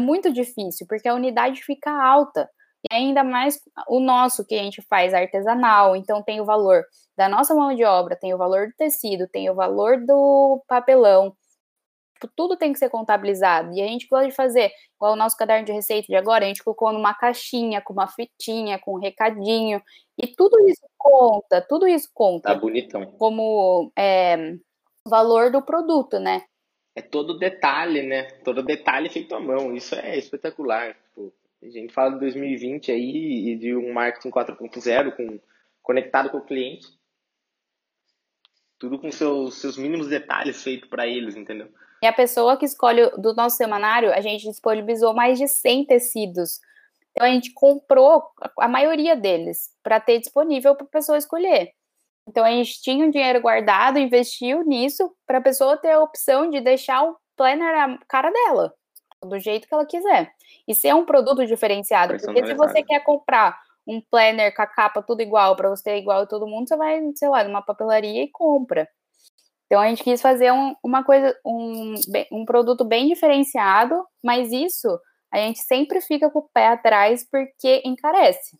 é muito difícil, porque a unidade fica alta. E ainda mais o nosso que a gente faz artesanal, então tem o valor da nossa mão de obra, tem o valor do tecido, tem o valor do papelão, Tipo, tudo tem que ser contabilizado. E a gente gosta de fazer, igual o nosso caderno de receita de agora, a gente colocou numa caixinha, com uma fitinha, com um recadinho. E tudo isso conta, tudo isso conta. Tá bonitão. Como é, valor do produto, né? É todo detalhe, né? Todo detalhe feito à mão. Isso é espetacular. Tipo, a gente fala de 2020 aí e de um marketing 4.0 com, conectado com o cliente. Tudo com seus, seus mínimos detalhes feitos para eles, entendeu? E a pessoa que escolhe do nosso semanário, a gente disponibilizou mais de 100 tecidos. Então a gente comprou a maioria deles para ter disponível para a pessoa escolher. Então a gente tinha um dinheiro guardado, investiu nisso para a pessoa ter a opção de deixar o planner a cara dela, do jeito que ela quiser. E ser um produto diferenciado, porque se você quer comprar um planner com a capa tudo igual para você igual a todo mundo, você vai, sei lá, numa papelaria e compra. Então a gente quis fazer um, uma coisa, um, um produto bem diferenciado, mas isso a gente sempre fica com o pé atrás porque encarece.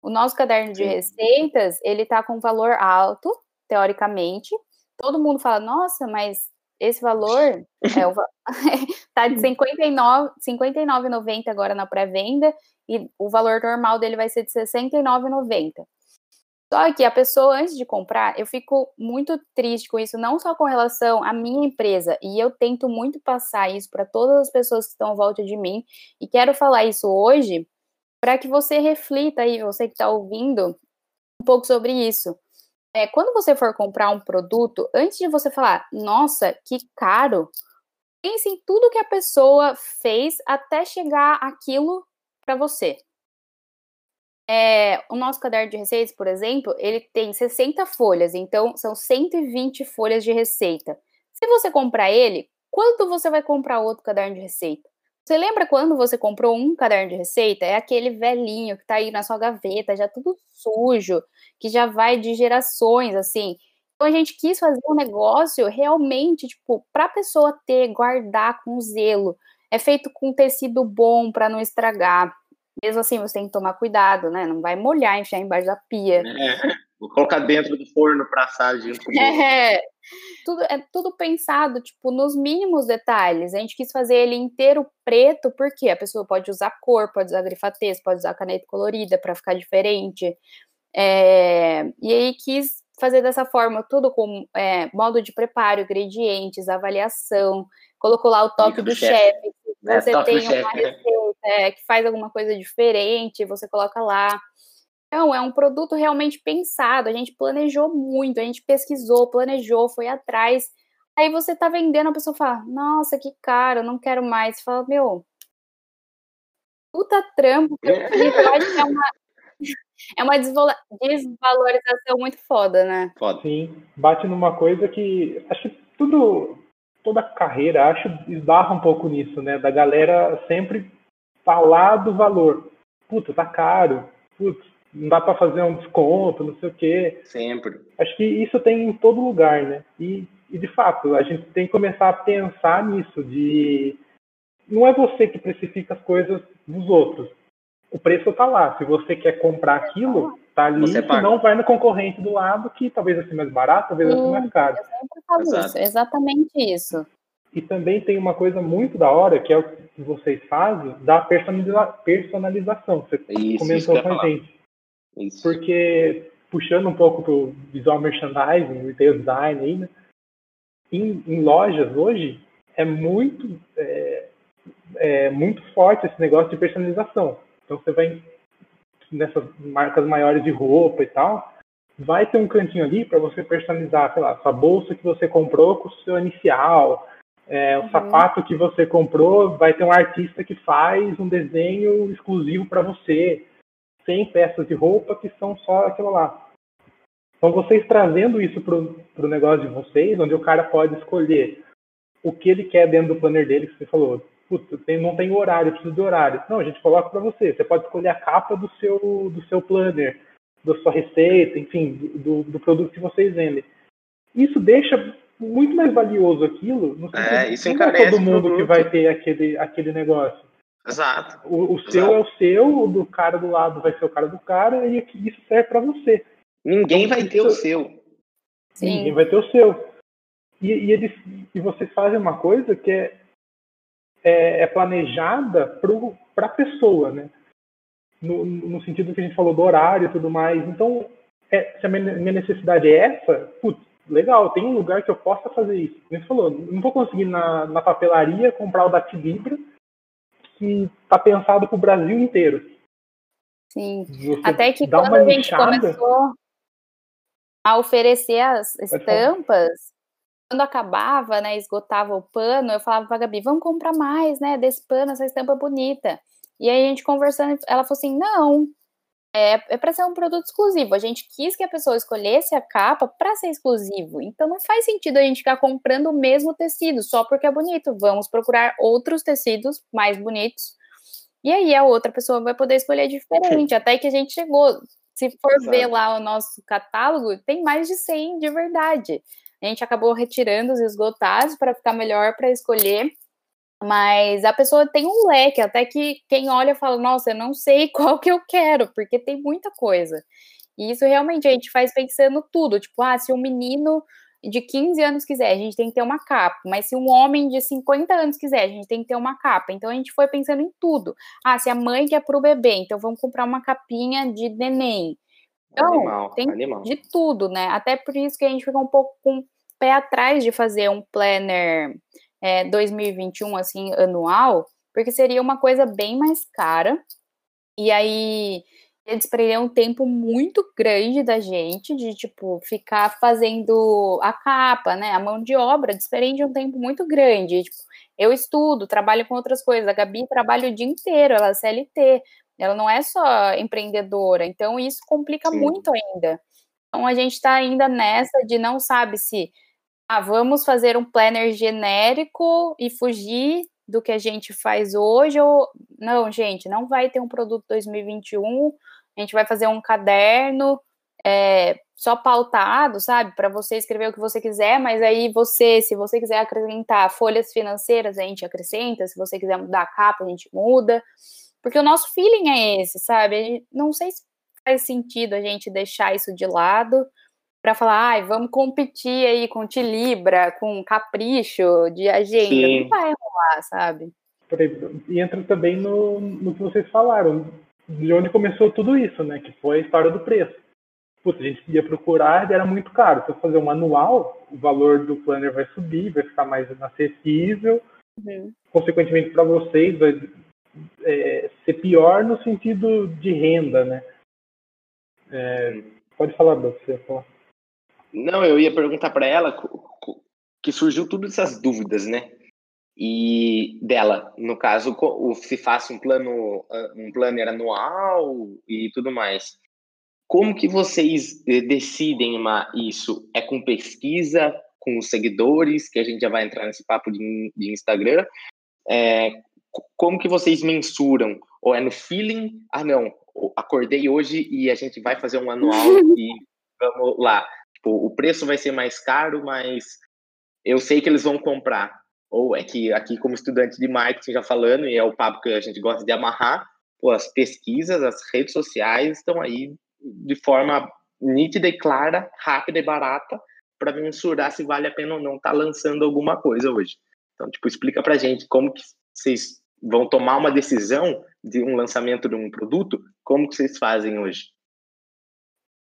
O nosso caderno de receitas, ele tá com valor alto, teoricamente. Todo mundo fala, nossa, mas esse valor [LAUGHS] é o, [LAUGHS] tá de 59, 59,90 agora na pré-venda e o valor normal dele vai ser de 69,90. Só que a pessoa, antes de comprar, eu fico muito triste com isso, não só com relação à minha empresa, e eu tento muito passar isso para todas as pessoas que estão à volta de mim, e quero falar isso hoje para que você reflita aí, você que está ouvindo, um pouco sobre isso. É, quando você for comprar um produto, antes de você falar, nossa, que caro, pense em tudo que a pessoa fez até chegar aquilo para você. É, o nosso caderno de receitas, por exemplo, ele tem 60 folhas, então são 120 folhas de receita. Se você comprar ele, quanto você vai comprar outro caderno de receita? Você lembra quando você comprou um caderno de receita? É aquele velhinho que tá aí na sua gaveta, já tudo sujo, que já vai de gerações, assim. Então a gente quis fazer um negócio realmente, tipo, para a pessoa ter, guardar com zelo. é feito com tecido bom para não estragar. Mesmo assim, você tem que tomar cuidado, né? Não vai molhar, enfiar embaixo da pia. É, vou colocar dentro do forno para assar junto com [LAUGHS] É, tudo, é tudo pensado, tipo, nos mínimos detalhes. A gente quis fazer ele inteiro preto, porque a pessoa pode usar cor, pode usar grifatez, pode usar caneta colorida para ficar diferente. É, e aí quis fazer dessa forma, tudo com é, modo de preparo, ingredientes, avaliação, colocou lá o toque do, do chefe, é, você é, tem uma receita é, que faz alguma coisa diferente, você coloca lá. Então, é um produto realmente pensado, a gente planejou muito, a gente pesquisou, planejou, foi atrás. Aí você tá vendendo, a pessoa fala, nossa, que caro, eu não quero mais. Você fala, meu, puta trampo, eu acho que é uma, [LAUGHS] é uma desvalorização muito foda, né? Foda. Sim, bate numa coisa que acho que tudo, toda carreira, acho, esbarra um pouco nisso, né? Da galera sempre falar do valor. Puta, tá caro. Putz, não dá para fazer um desconto, não sei o quê. Sempre. Acho que isso tem em todo lugar, né? E, e de fato, a gente tem que começar a pensar nisso, de não é você que precifica as coisas dos outros o preço está lá. Se você quer comprar aquilo, tá ali, você não vai no concorrente do lado que talvez assim mais barato, talvez assim mais caro. Eu sempre falo Exato. isso, exatamente isso. E também tem uma coisa muito da hora, que é o que vocês fazem, da personalização. Você isso, comentou isso com a gente. Isso. Porque, puxando um pouco pro visual merchandising, retail design aí, né? em, em lojas hoje, é muito, é, é muito forte esse negócio de personalização. Então você vai nessas marcas maiores de roupa e tal, vai ter um cantinho ali para você personalizar, sei lá, sua bolsa que você comprou com o seu inicial, é, o uhum. sapato que você comprou, vai ter um artista que faz um desenho exclusivo para você, sem peças de roupa que são só aquilo lá. Então vocês trazendo isso para o negócio de vocês, onde o cara pode escolher o que ele quer dentro do planner dele, que você falou, putz, tem, não tem horário, preciso de horário. Não, a gente coloca para você. Você pode escolher a capa do seu, do seu planner, da sua receita, enfim, do, do produto que vocês vendem. Isso deixa muito mais valioso aquilo, no é, isso não é todo mundo que vai ter aquele, aquele negócio. Exato. O, o Exato. seu é o seu, o do cara do lado vai ser o cara do cara, e isso serve para você. Ninguém então, vai ter o seu. Sim. Ninguém vai ter o seu. E, e, eles, e vocês fazem uma coisa que é é, é planejada para a pessoa, né? No, no, sentido que a gente falou do horário e tudo mais. Então, é, se a minha necessidade é essa, putz, legal, tem um lugar que eu possa fazer isso. Como você falou, não vou conseguir na, na papelaria comprar o Datilibra que está pensado para o Brasil inteiro. Sim, você até que quando a gente começou a oferecer as estampas, quando acabava, né, esgotava o pano, eu falava pra Gabi, vamos comprar mais, né, desse pano, essa estampa bonita. E aí a gente conversando, ela falou assim, não, é, é para ser um produto exclusivo. A gente quis que a pessoa escolhesse a capa para ser exclusivo. Então não faz sentido a gente ficar comprando o mesmo tecido só porque é bonito. Vamos procurar outros tecidos mais bonitos. E aí a outra pessoa vai poder escolher diferente. Até que a gente chegou. Se for Exato. ver lá o nosso catálogo, tem mais de 100 de verdade. A gente acabou retirando os esgotados para ficar melhor para escolher. Mas a pessoa tem um leque, até que quem olha fala, nossa, eu não sei [LAUGHS] qual que eu quero, porque tem muita coisa. E isso realmente a gente faz pensando tudo. Tipo, ah, se um menino de 15 anos quiser, a gente tem que ter uma capa. Mas se um homem de 50 anos quiser, a gente tem que ter uma capa. Então a gente foi pensando em tudo. Ah, se a mãe quer para o bebê, então vamos comprar uma capinha de neném. Então, animal, tem animal. de tudo, né? Até por isso que a gente fica um pouco com pé atrás de fazer um planner é, 2021, assim, anual, porque seria uma coisa bem mais cara. E aí ia desprender um tempo muito grande da gente, de, tipo, ficar fazendo a capa, né? A mão de obra desprende um tempo muito grande. Tipo, eu estudo, trabalho com outras coisas. A Gabi trabalha o dia inteiro, ela é CLT. Ela não é só empreendedora. Então, isso complica Sim. muito ainda. Então, a gente está ainda nessa de não sabe se ah, vamos fazer um planner genérico e fugir do que a gente faz hoje, ou não, gente, não vai ter um produto 2021, a gente vai fazer um caderno é, só pautado, sabe, para você escrever o que você quiser, mas aí você, se você quiser acrescentar folhas financeiras, a gente acrescenta, se você quiser mudar a capa, a gente muda. Porque o nosso feeling é esse, sabe? Não sei se faz sentido a gente deixar isso de lado para falar, ai, vamos competir aí com Tilibra, com Capricho de agenda. Sim. Não vai rolar, sabe? E entra também no, no que vocês falaram, de onde começou tudo isso, né? Que foi a história do preço putz, a gente ia procurar e era muito caro. Se eu fazer um manual, o valor do planner vai subir, vai ficar mais acessível. Uhum. Consequentemente, para vocês, vai é, ser pior no sentido de renda, né? É, pode falar, você falar. Não, eu ia perguntar para ela que surgiu todas essas dúvidas, né? E dela, no caso, se faz um plano, um planner anual e tudo mais. Como que vocês decidem isso? É com pesquisa, com os seguidores, que a gente já vai entrar nesse papo de, de Instagram? É, como que vocês mensuram? Ou é no feeling? Ah, não, acordei hoje e a gente vai fazer um anual [LAUGHS] e vamos lá. Tipo, o preço vai ser mais caro, mas eu sei que eles vão comprar. Ou é que aqui, como estudante de marketing, já falando, e é o papo que a gente gosta de amarrar, pô, as pesquisas, as redes sociais estão aí de forma nítida e clara, rápida e barata, para mensurar se vale a pena ou não estar tá lançando alguma coisa hoje. Então, tipo, explica para gente como que vocês vão tomar uma decisão de um lançamento de um produto, como que vocês fazem hoje?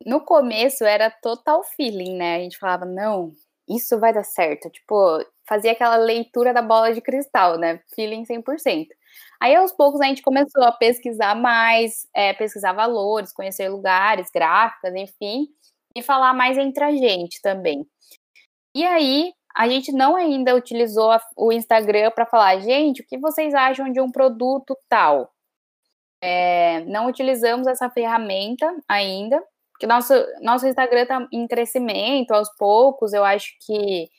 No começo era total feeling, né? A gente falava, não, isso vai dar certo. Tipo, fazia aquela leitura da bola de cristal, né? Feeling 100%. Aí, aos poucos, a gente começou a pesquisar mais, é, pesquisar valores, conhecer lugares, gráficas, enfim, e falar mais entre a gente também. E aí, a gente não ainda utilizou o Instagram para falar, gente, o que vocês acham de um produto tal? É, não utilizamos essa ferramenta ainda, porque nosso, nosso Instagram está em crescimento aos poucos. Eu acho que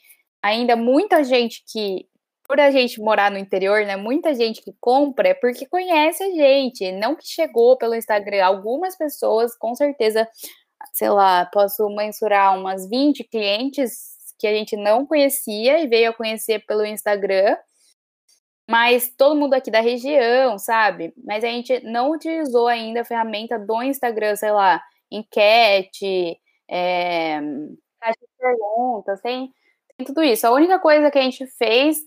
ainda muita gente que por a gente morar no interior, né? Muita gente que compra é porque conhece a gente, não que chegou pelo Instagram. Algumas pessoas, com certeza, sei lá, posso mensurar umas 20 clientes que a gente não conhecia e veio a conhecer pelo Instagram. Mas todo mundo aqui da região, sabe? Mas a gente não utilizou ainda a ferramenta do Instagram, sei lá, enquete, é, caixa de perguntas, tem, tem tudo isso. A única coisa que a gente fez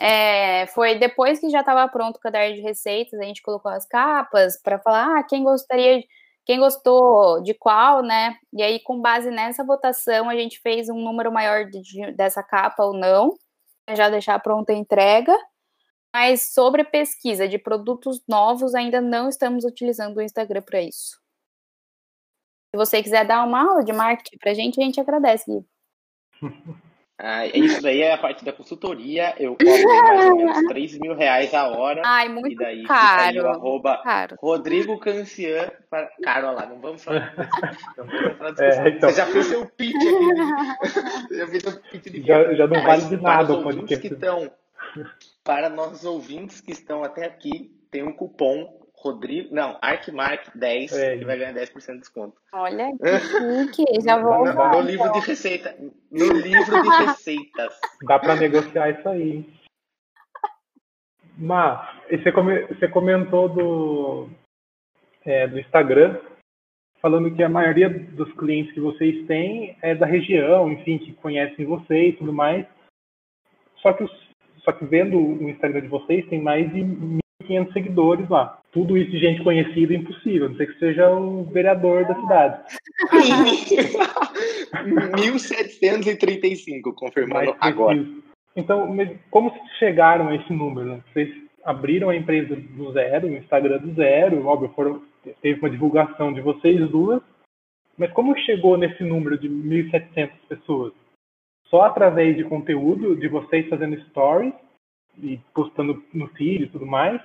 é, foi depois que já estava pronto o caderno de receitas, a gente colocou as capas para falar ah, quem gostaria, quem gostou de qual, né? E aí, com base nessa votação, a gente fez um número maior de, dessa capa ou não, já deixar pronta a entrega. Mas sobre pesquisa de produtos novos, ainda não estamos utilizando o Instagram para isso. Se você quiser dar uma aula de marketing para a gente, a gente agradece, Gui. [LAUGHS] Ah, isso daí é a parte da consultoria. Eu cobro mais ou menos [LAUGHS] 3 mil reais a hora. Ai, muito e daí caro. Fica aí o arroba caro. Rodrigo Cancian. Para... Caro, olha lá, não vamos falar. [LAUGHS] Não vamos é, então... Você já fez seu pitch aqui. já fez seu pitch de já, já não vale de nada o podcast. Que estão, para nossos ouvintes que estão até aqui, tem um cupom Rodrigo, não, Arcmark 10, é. ele vai ganhar 10% de desconto. Olha [LAUGHS] que chique, já vou no, usar, no livro então. de receita, no livro de receitas. [LAUGHS] Dá para negociar isso aí. Mas, você, come, você comentou do, é, do Instagram, falando que a maioria dos clientes que vocês têm é da região, enfim, que conhecem vocês e tudo mais. Só que, só que vendo o Instagram de vocês, tem mais de 1.500 seguidores lá tudo isso de gente conhecida é impossível, a não ser que seja o vereador da cidade. [LAUGHS] 1735, confirmando agora. Então, como chegaram a esse número? Né? Vocês abriram a empresa do zero, o Instagram do zero, óbvio, foram, teve uma divulgação de vocês duas, mas como chegou nesse número de 1.700 pessoas? Só através de conteúdo, de vocês fazendo stories e postando no feed e tudo mais?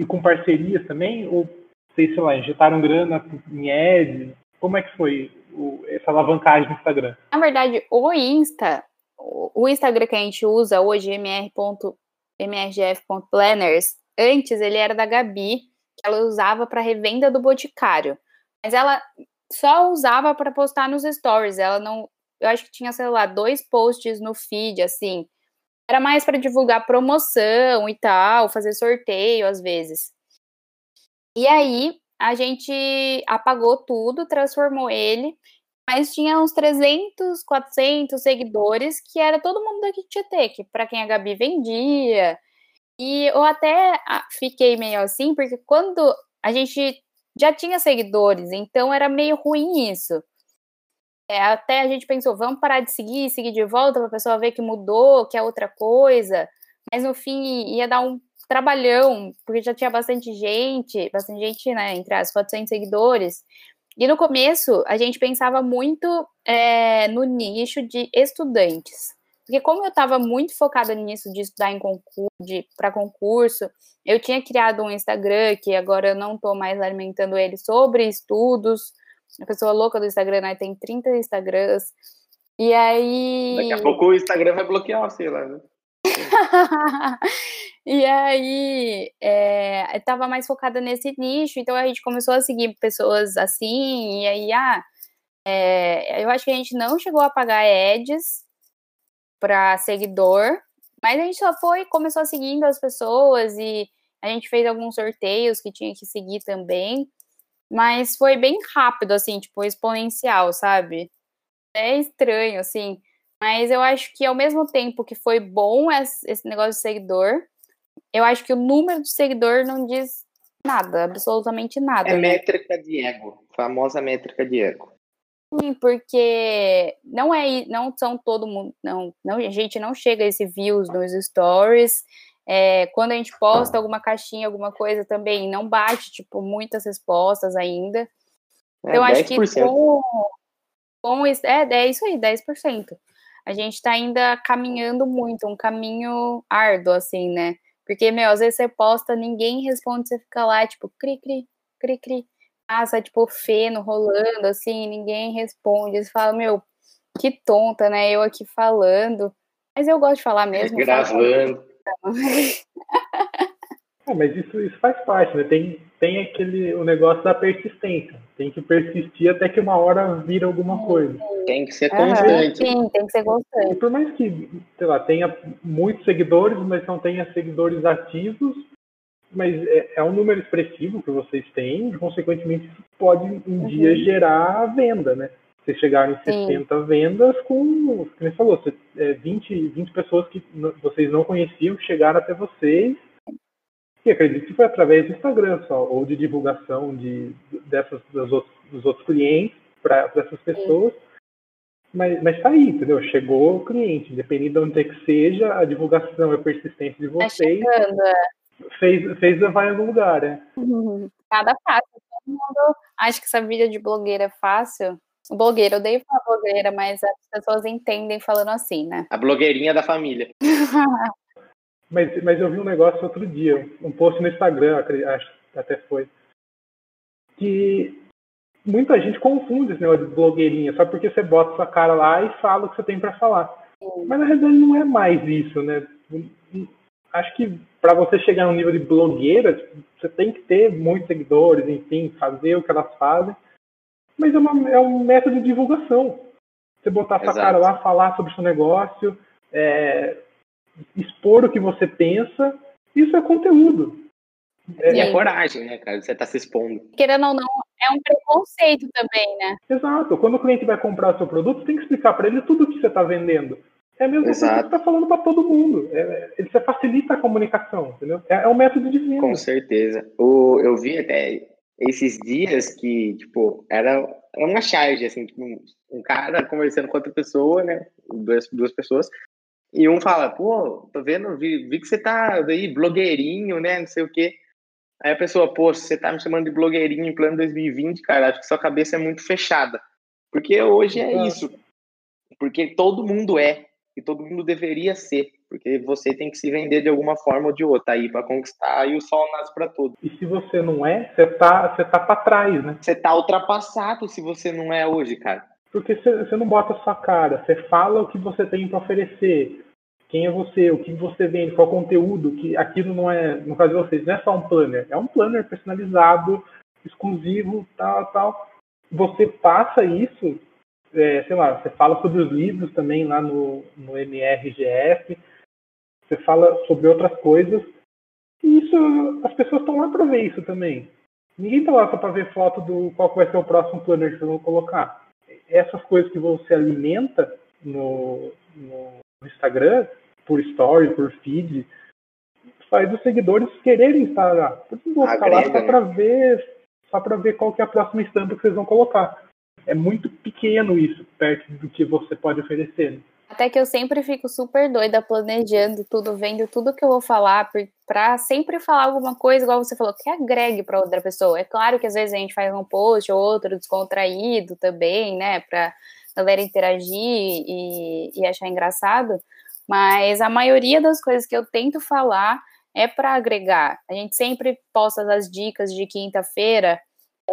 E com parcerias também? Ou vocês, sei lá, injetaram grana em ads? Como é que foi o, essa alavancagem no Instagram? Na verdade, o Insta, o Instagram que a gente usa hoje, mr.mrgf.planners, antes ele era da Gabi, que ela usava para revenda do Boticário. Mas ela só usava para postar nos stories. Ela não. Eu acho que tinha, sei lá, dois posts no feed, assim. Era mais para divulgar promoção e tal, fazer sorteio às vezes. E aí a gente apagou tudo, transformou ele, mas tinha uns 300, 400 seguidores, que era todo mundo Tietê, que para quem a Gabi vendia. E eu até ah, fiquei meio assim, porque quando a gente já tinha seguidores, então era meio ruim isso. É, até a gente pensou, vamos parar de seguir, seguir de volta para a pessoa ver que mudou, que é outra coisa. Mas no fim ia dar um trabalhão, porque já tinha bastante gente, bastante gente, né, entre as 400 seguidores. E no começo a gente pensava muito é, no nicho de estudantes. Porque como eu estava muito focada nisso de estudar em concurso, para concurso, eu tinha criado um Instagram que agora eu não estou mais alimentando ele sobre estudos. A pessoa louca do Instagram, né? Tem 30 Instagrams. E aí. Daqui a pouco o Instagram vai bloquear, sei lá, né? [LAUGHS] e aí, é, eu tava mais focada nesse nicho, então a gente começou a seguir pessoas assim, e aí, ah, é, eu acho que a gente não chegou a pagar ads para seguidor, mas a gente só foi, começou seguindo as pessoas e a gente fez alguns sorteios que tinha que seguir também, mas foi bem rápido, assim, tipo, exponencial, sabe? É estranho, assim. Mas eu acho que ao mesmo tempo que foi bom esse negócio de seguidor, eu acho que o número de seguidor não diz nada, absolutamente nada. É né? métrica de ego, famosa métrica de ego. Sim, porque não é, não são todo mundo, não, não, a gente não chega a esse views nos stories. É, quando a gente posta alguma caixinha, alguma coisa também, não bate, tipo, muitas respostas ainda. É, então, acho que com, com é, é isso aí, 10% a gente está ainda caminhando muito, um caminho árduo, assim, né? Porque, meu, às vezes você posta, ninguém responde, você fica lá, tipo, cri, cri, cri, cri. Passa, tipo, feno rolando, assim, ninguém responde. Você fala, meu, que tonta, né? Eu aqui falando. Mas eu gosto de falar mesmo. Gravando. [LAUGHS] Ah, mas isso, isso faz parte, né? Tem, tem aquele o negócio da persistência. Tem que persistir até que uma hora vira alguma coisa. Tem que ser constante. sim, tem que ser constante. E por mais que, sei lá, tenha muitos seguidores, mas não tenha seguidores ativos, mas é, é um número expressivo que vocês têm, e, consequentemente isso pode um uhum. dia gerar venda, né? Vocês chegaram em 60 sim. vendas com, como você falou, 20, 20 é, pessoas que vocês não conheciam chegaram até vocês que acredito que foi através do Instagram só, ou de divulgação de, dessas, dos, outros, dos outros clientes para essas pessoas. Mas, mas tá aí, entendeu? Chegou o cliente, independente de onde é que seja, a divulgação e a persistência de tá vocês tá chegando, é. fez, fez levar em algum lugar, né? Nada fácil. Todo mundo acha que essa vida de blogueira é fácil. Blogueira, eu odeio falar blogueira, mas as pessoas entendem falando assim, né? A blogueirinha da família. [LAUGHS] Mas, mas eu vi um negócio outro dia, um post no Instagram, acho que até foi, que muita gente confunde esse negócio de blogueirinha, só porque você bota sua cara lá e fala o que você tem para falar. Mas na realidade não é mais isso, né? Acho que para você chegar no nível de blogueira, você tem que ter muitos seguidores, enfim, fazer o que elas fazem. Mas é, uma, é um método de divulgação. Você botar Exato. sua cara lá, falar sobre o seu negócio, é, expor o que você pensa, isso é conteúdo. É, é coragem, né, cara? Você está se expondo. Querendo ou não, é um preconceito também, né? Exato. Quando o cliente vai comprar o seu produto, você tem que explicar para ele tudo o que você está vendendo. É a mesma coisa que você está falando para todo mundo. É, ele você facilita a comunicação, entendeu? É, é um método de venda. Com certeza. O, eu vi até esses dias que, tipo, era, uma charge, assim, tipo, um cara conversando com outra pessoa, né? Duas, duas pessoas. E um fala, pô, tô vendo, vi, vi que você tá aí, blogueirinho, né? Não sei o quê. Aí a pessoa, pô, você tá me chamando de blogueirinho em plano 2020, cara, acho que sua cabeça é muito fechada. Porque hoje é isso. Porque todo mundo é. E todo mundo deveria ser. Porque você tem que se vender de alguma forma ou de outra aí para conquistar e o sol nasce para todos. E se você não é, você tá, você tá para trás, né? Você tá ultrapassado se você não é hoje, cara. Porque você não bota a sua cara, você fala o que você tem para oferecer. Quem é você, o que você vende, qual conteúdo, que aquilo não é, no caso de vocês, não é só um planner, é um planner personalizado, exclusivo, tal, tal. você passa isso, é, sei lá, você fala sobre os livros também lá no, no MRGF, você fala sobre outras coisas, e isso, as pessoas estão lá para ver isso também. Ninguém está lá só para ver foto do qual vai ser o próximo planner que vocês vão colocar. Essas coisas que você alimenta no, no Instagram, por story, por feed, faz os seguidores quererem estar lá. Por isso vou ficar lá só né? para ver, só para ver qual que é a próxima estampa que vocês vão colocar. É muito pequeno isso perto do que você pode oferecer. Até que eu sempre fico super doida planejando tudo, vendo tudo que eu vou falar, para sempre falar alguma coisa, igual você falou, que agregue para outra pessoa. É claro que às vezes a gente faz um post ou outro descontraído também, né, para galera interagir e, e achar engraçado, mas a maioria das coisas que eu tento falar é para agregar. A gente sempre posta as dicas de quinta-feira,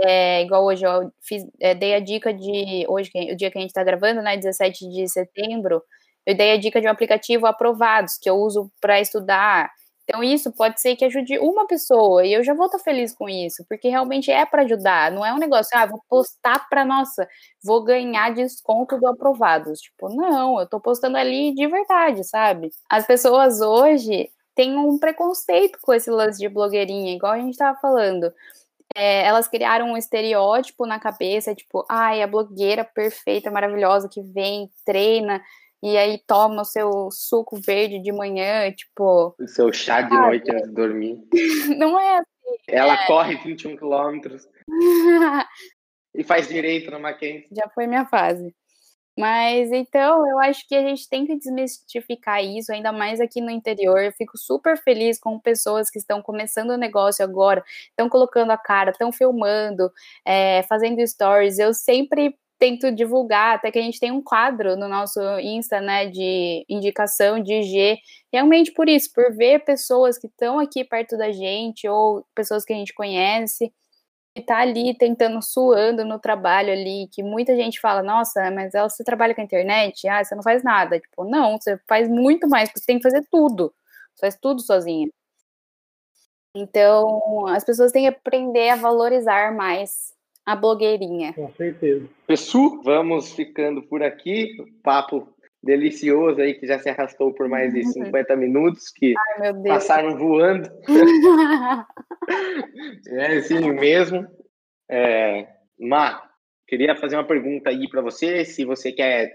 é, igual hoje eu fiz, é, dei a dica de hoje, o dia que a gente está gravando, né, 17 de setembro, eu dei a dica de um aplicativo aprovados que eu uso para estudar. Então isso pode ser que ajude uma pessoa e eu já vou estar tá feliz com isso, porque realmente é para ajudar, não é um negócio, ah, vou postar para nossa, vou ganhar desconto do aprovados. Tipo, não, eu estou postando ali de verdade, sabe? As pessoas hoje têm um preconceito com esse lance de blogueirinha, igual a gente estava falando é, elas criaram um estereótipo na cabeça, tipo, ai, a blogueira perfeita, maravilhosa, que vem, treina, e aí toma o seu suco verde de manhã, tipo. O seu chá de ah, noite antes de dormir. [LAUGHS] Não é assim. Ela é... corre 21 quilômetros. [LAUGHS] e faz direito na Mackenzie. Já foi minha fase. Mas então eu acho que a gente tem que desmistificar isso, ainda mais aqui no interior. Eu fico super feliz com pessoas que estão começando o negócio agora, estão colocando a cara, estão filmando, é, fazendo stories. Eu sempre tento divulgar, até que a gente tem um quadro no nosso Insta, né, de indicação de IG, realmente por isso, por ver pessoas que estão aqui perto da gente ou pessoas que a gente conhece tá ali tentando, suando no trabalho ali, que muita gente fala, nossa, mas ela, você trabalha com a internet? Ah, você não faz nada. Tipo, não, você faz muito mais, você tem que fazer tudo. Você faz tudo sozinha. Então, as pessoas têm que aprender a valorizar mais a blogueirinha. Com certeza. Pessoal, vamos ficando por aqui. Papo delicioso aí que já se arrastou por mais de 50 minutos, que Ai, passaram voando. [LAUGHS] é assim mesmo. É, Má, queria fazer uma pergunta aí para você, se você quer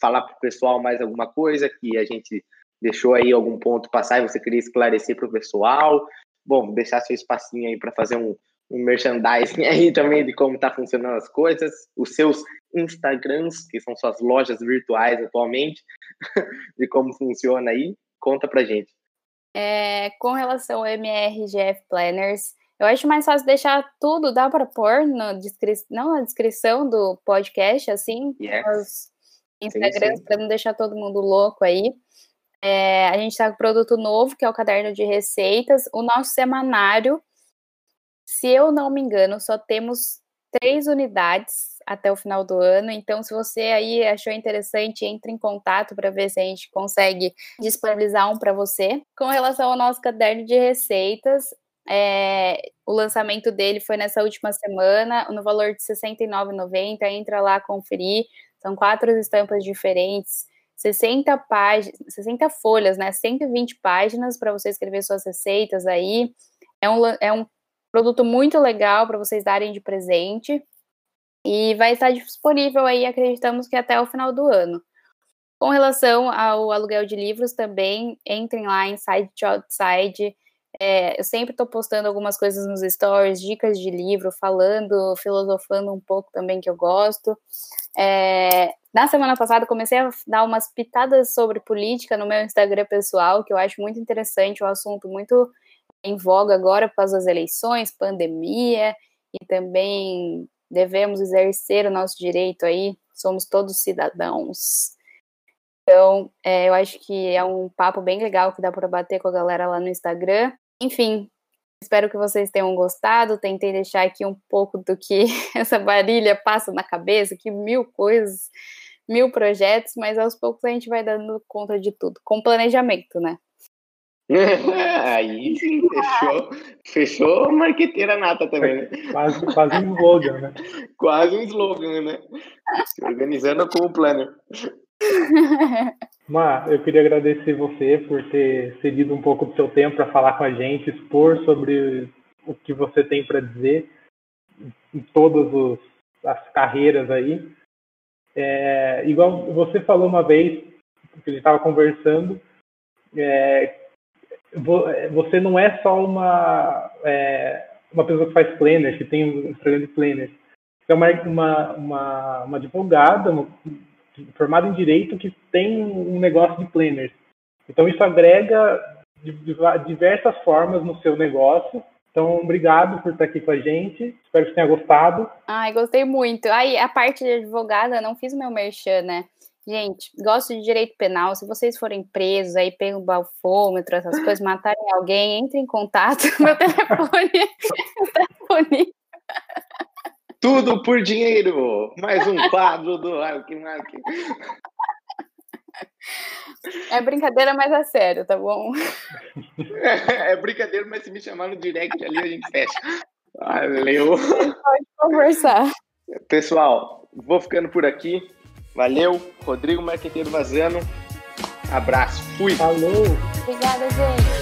falar para o pessoal mais alguma coisa que a gente deixou aí algum ponto passar e você queria esclarecer para o pessoal. Bom, deixar seu espacinho aí para fazer um, um merchandising [LAUGHS] aí também de como tá funcionando as coisas, os seus Instagrams, que são suas lojas virtuais atualmente, [LAUGHS] de como funciona aí. Conta pra gente. É, com relação ao MRGF Planners, eu acho mais fácil deixar tudo, dá para pôr na descrição, não na descrição do podcast, assim, yes. Instagrams, para não deixar todo mundo louco aí. É, a gente está com produto novo, que é o caderno de receitas. O nosso semanário, se eu não me engano, só temos três unidades até o final do ano. Então, se você aí achou interessante, entre em contato para ver se a gente consegue disponibilizar um para você. Com relação ao nosso caderno de receitas, é, o lançamento dele foi nessa última semana, no valor de R$ 69,90. Entra lá conferir. São quatro estampas diferentes. 60 páginas, 60 folhas, né? 120 páginas para você escrever suas receitas aí. É um, é um Produto muito legal para vocês darem de presente. E vai estar disponível aí, acreditamos que até o final do ano. Com relação ao aluguel de livros também, entrem lá em Side to Outside. É, eu sempre estou postando algumas coisas nos stories, dicas de livro, falando, filosofando um pouco também que eu gosto. É, na semana passada comecei a dar umas pitadas sobre política no meu Instagram pessoal, que eu acho muito interessante, um assunto muito em voga agora causa das eleições, pandemia, e também devemos exercer o nosso direito aí, somos todos cidadãos. Então, é, eu acho que é um papo bem legal que dá para bater com a galera lá no Instagram. Enfim, espero que vocês tenham gostado. Tentei deixar aqui um pouco do que [LAUGHS] essa varilha passa na cabeça, que mil coisas, mil projetos, mas aos poucos a gente vai dando conta de tudo, com planejamento, né? [LAUGHS] Aí sim, fechou, fechou marqueteira nata também, né? Quase, quase um slogan, né? [LAUGHS] Quase um slogan, né? Se organizando como planner. [LAUGHS] Mar, eu queria agradecer você por ter cedido um pouco do seu tempo para falar com a gente, expor sobre o que você tem para dizer em todas os, as carreiras aí. É, igual você falou uma vez, que a gente estava conversando, é, você não é só uma, é, uma pessoa que faz planners, que tem um programa de planners. Você é uma, uma, uma, uma advogada uma, formada em direito que tem um negócio de planners. Então isso agrega diversas formas no seu negócio então, obrigado por estar aqui com a gente. Espero que tenha gostado. Ai, gostei muito. Aí, a parte de advogada, não fiz meu merchan, né? Gente, gosto de direito penal. Se vocês forem presos, aí pegam o balfômetro, essas coisas, matarem alguém, entre em contato. [LAUGHS] Meu telefone. [LAUGHS] meu telefone. Tudo por dinheiro. Mais um quadro do Ark Mark. É brincadeira, mas é sério, tá bom? É, é brincadeira, mas se me chamar no direct ali, a gente fecha. Valeu. Pode conversar. Pessoal, vou ficando por aqui. Valeu. Rodrigo Marqueteiro Vazano. Abraço. Fui. Falou. Obrigada, gente.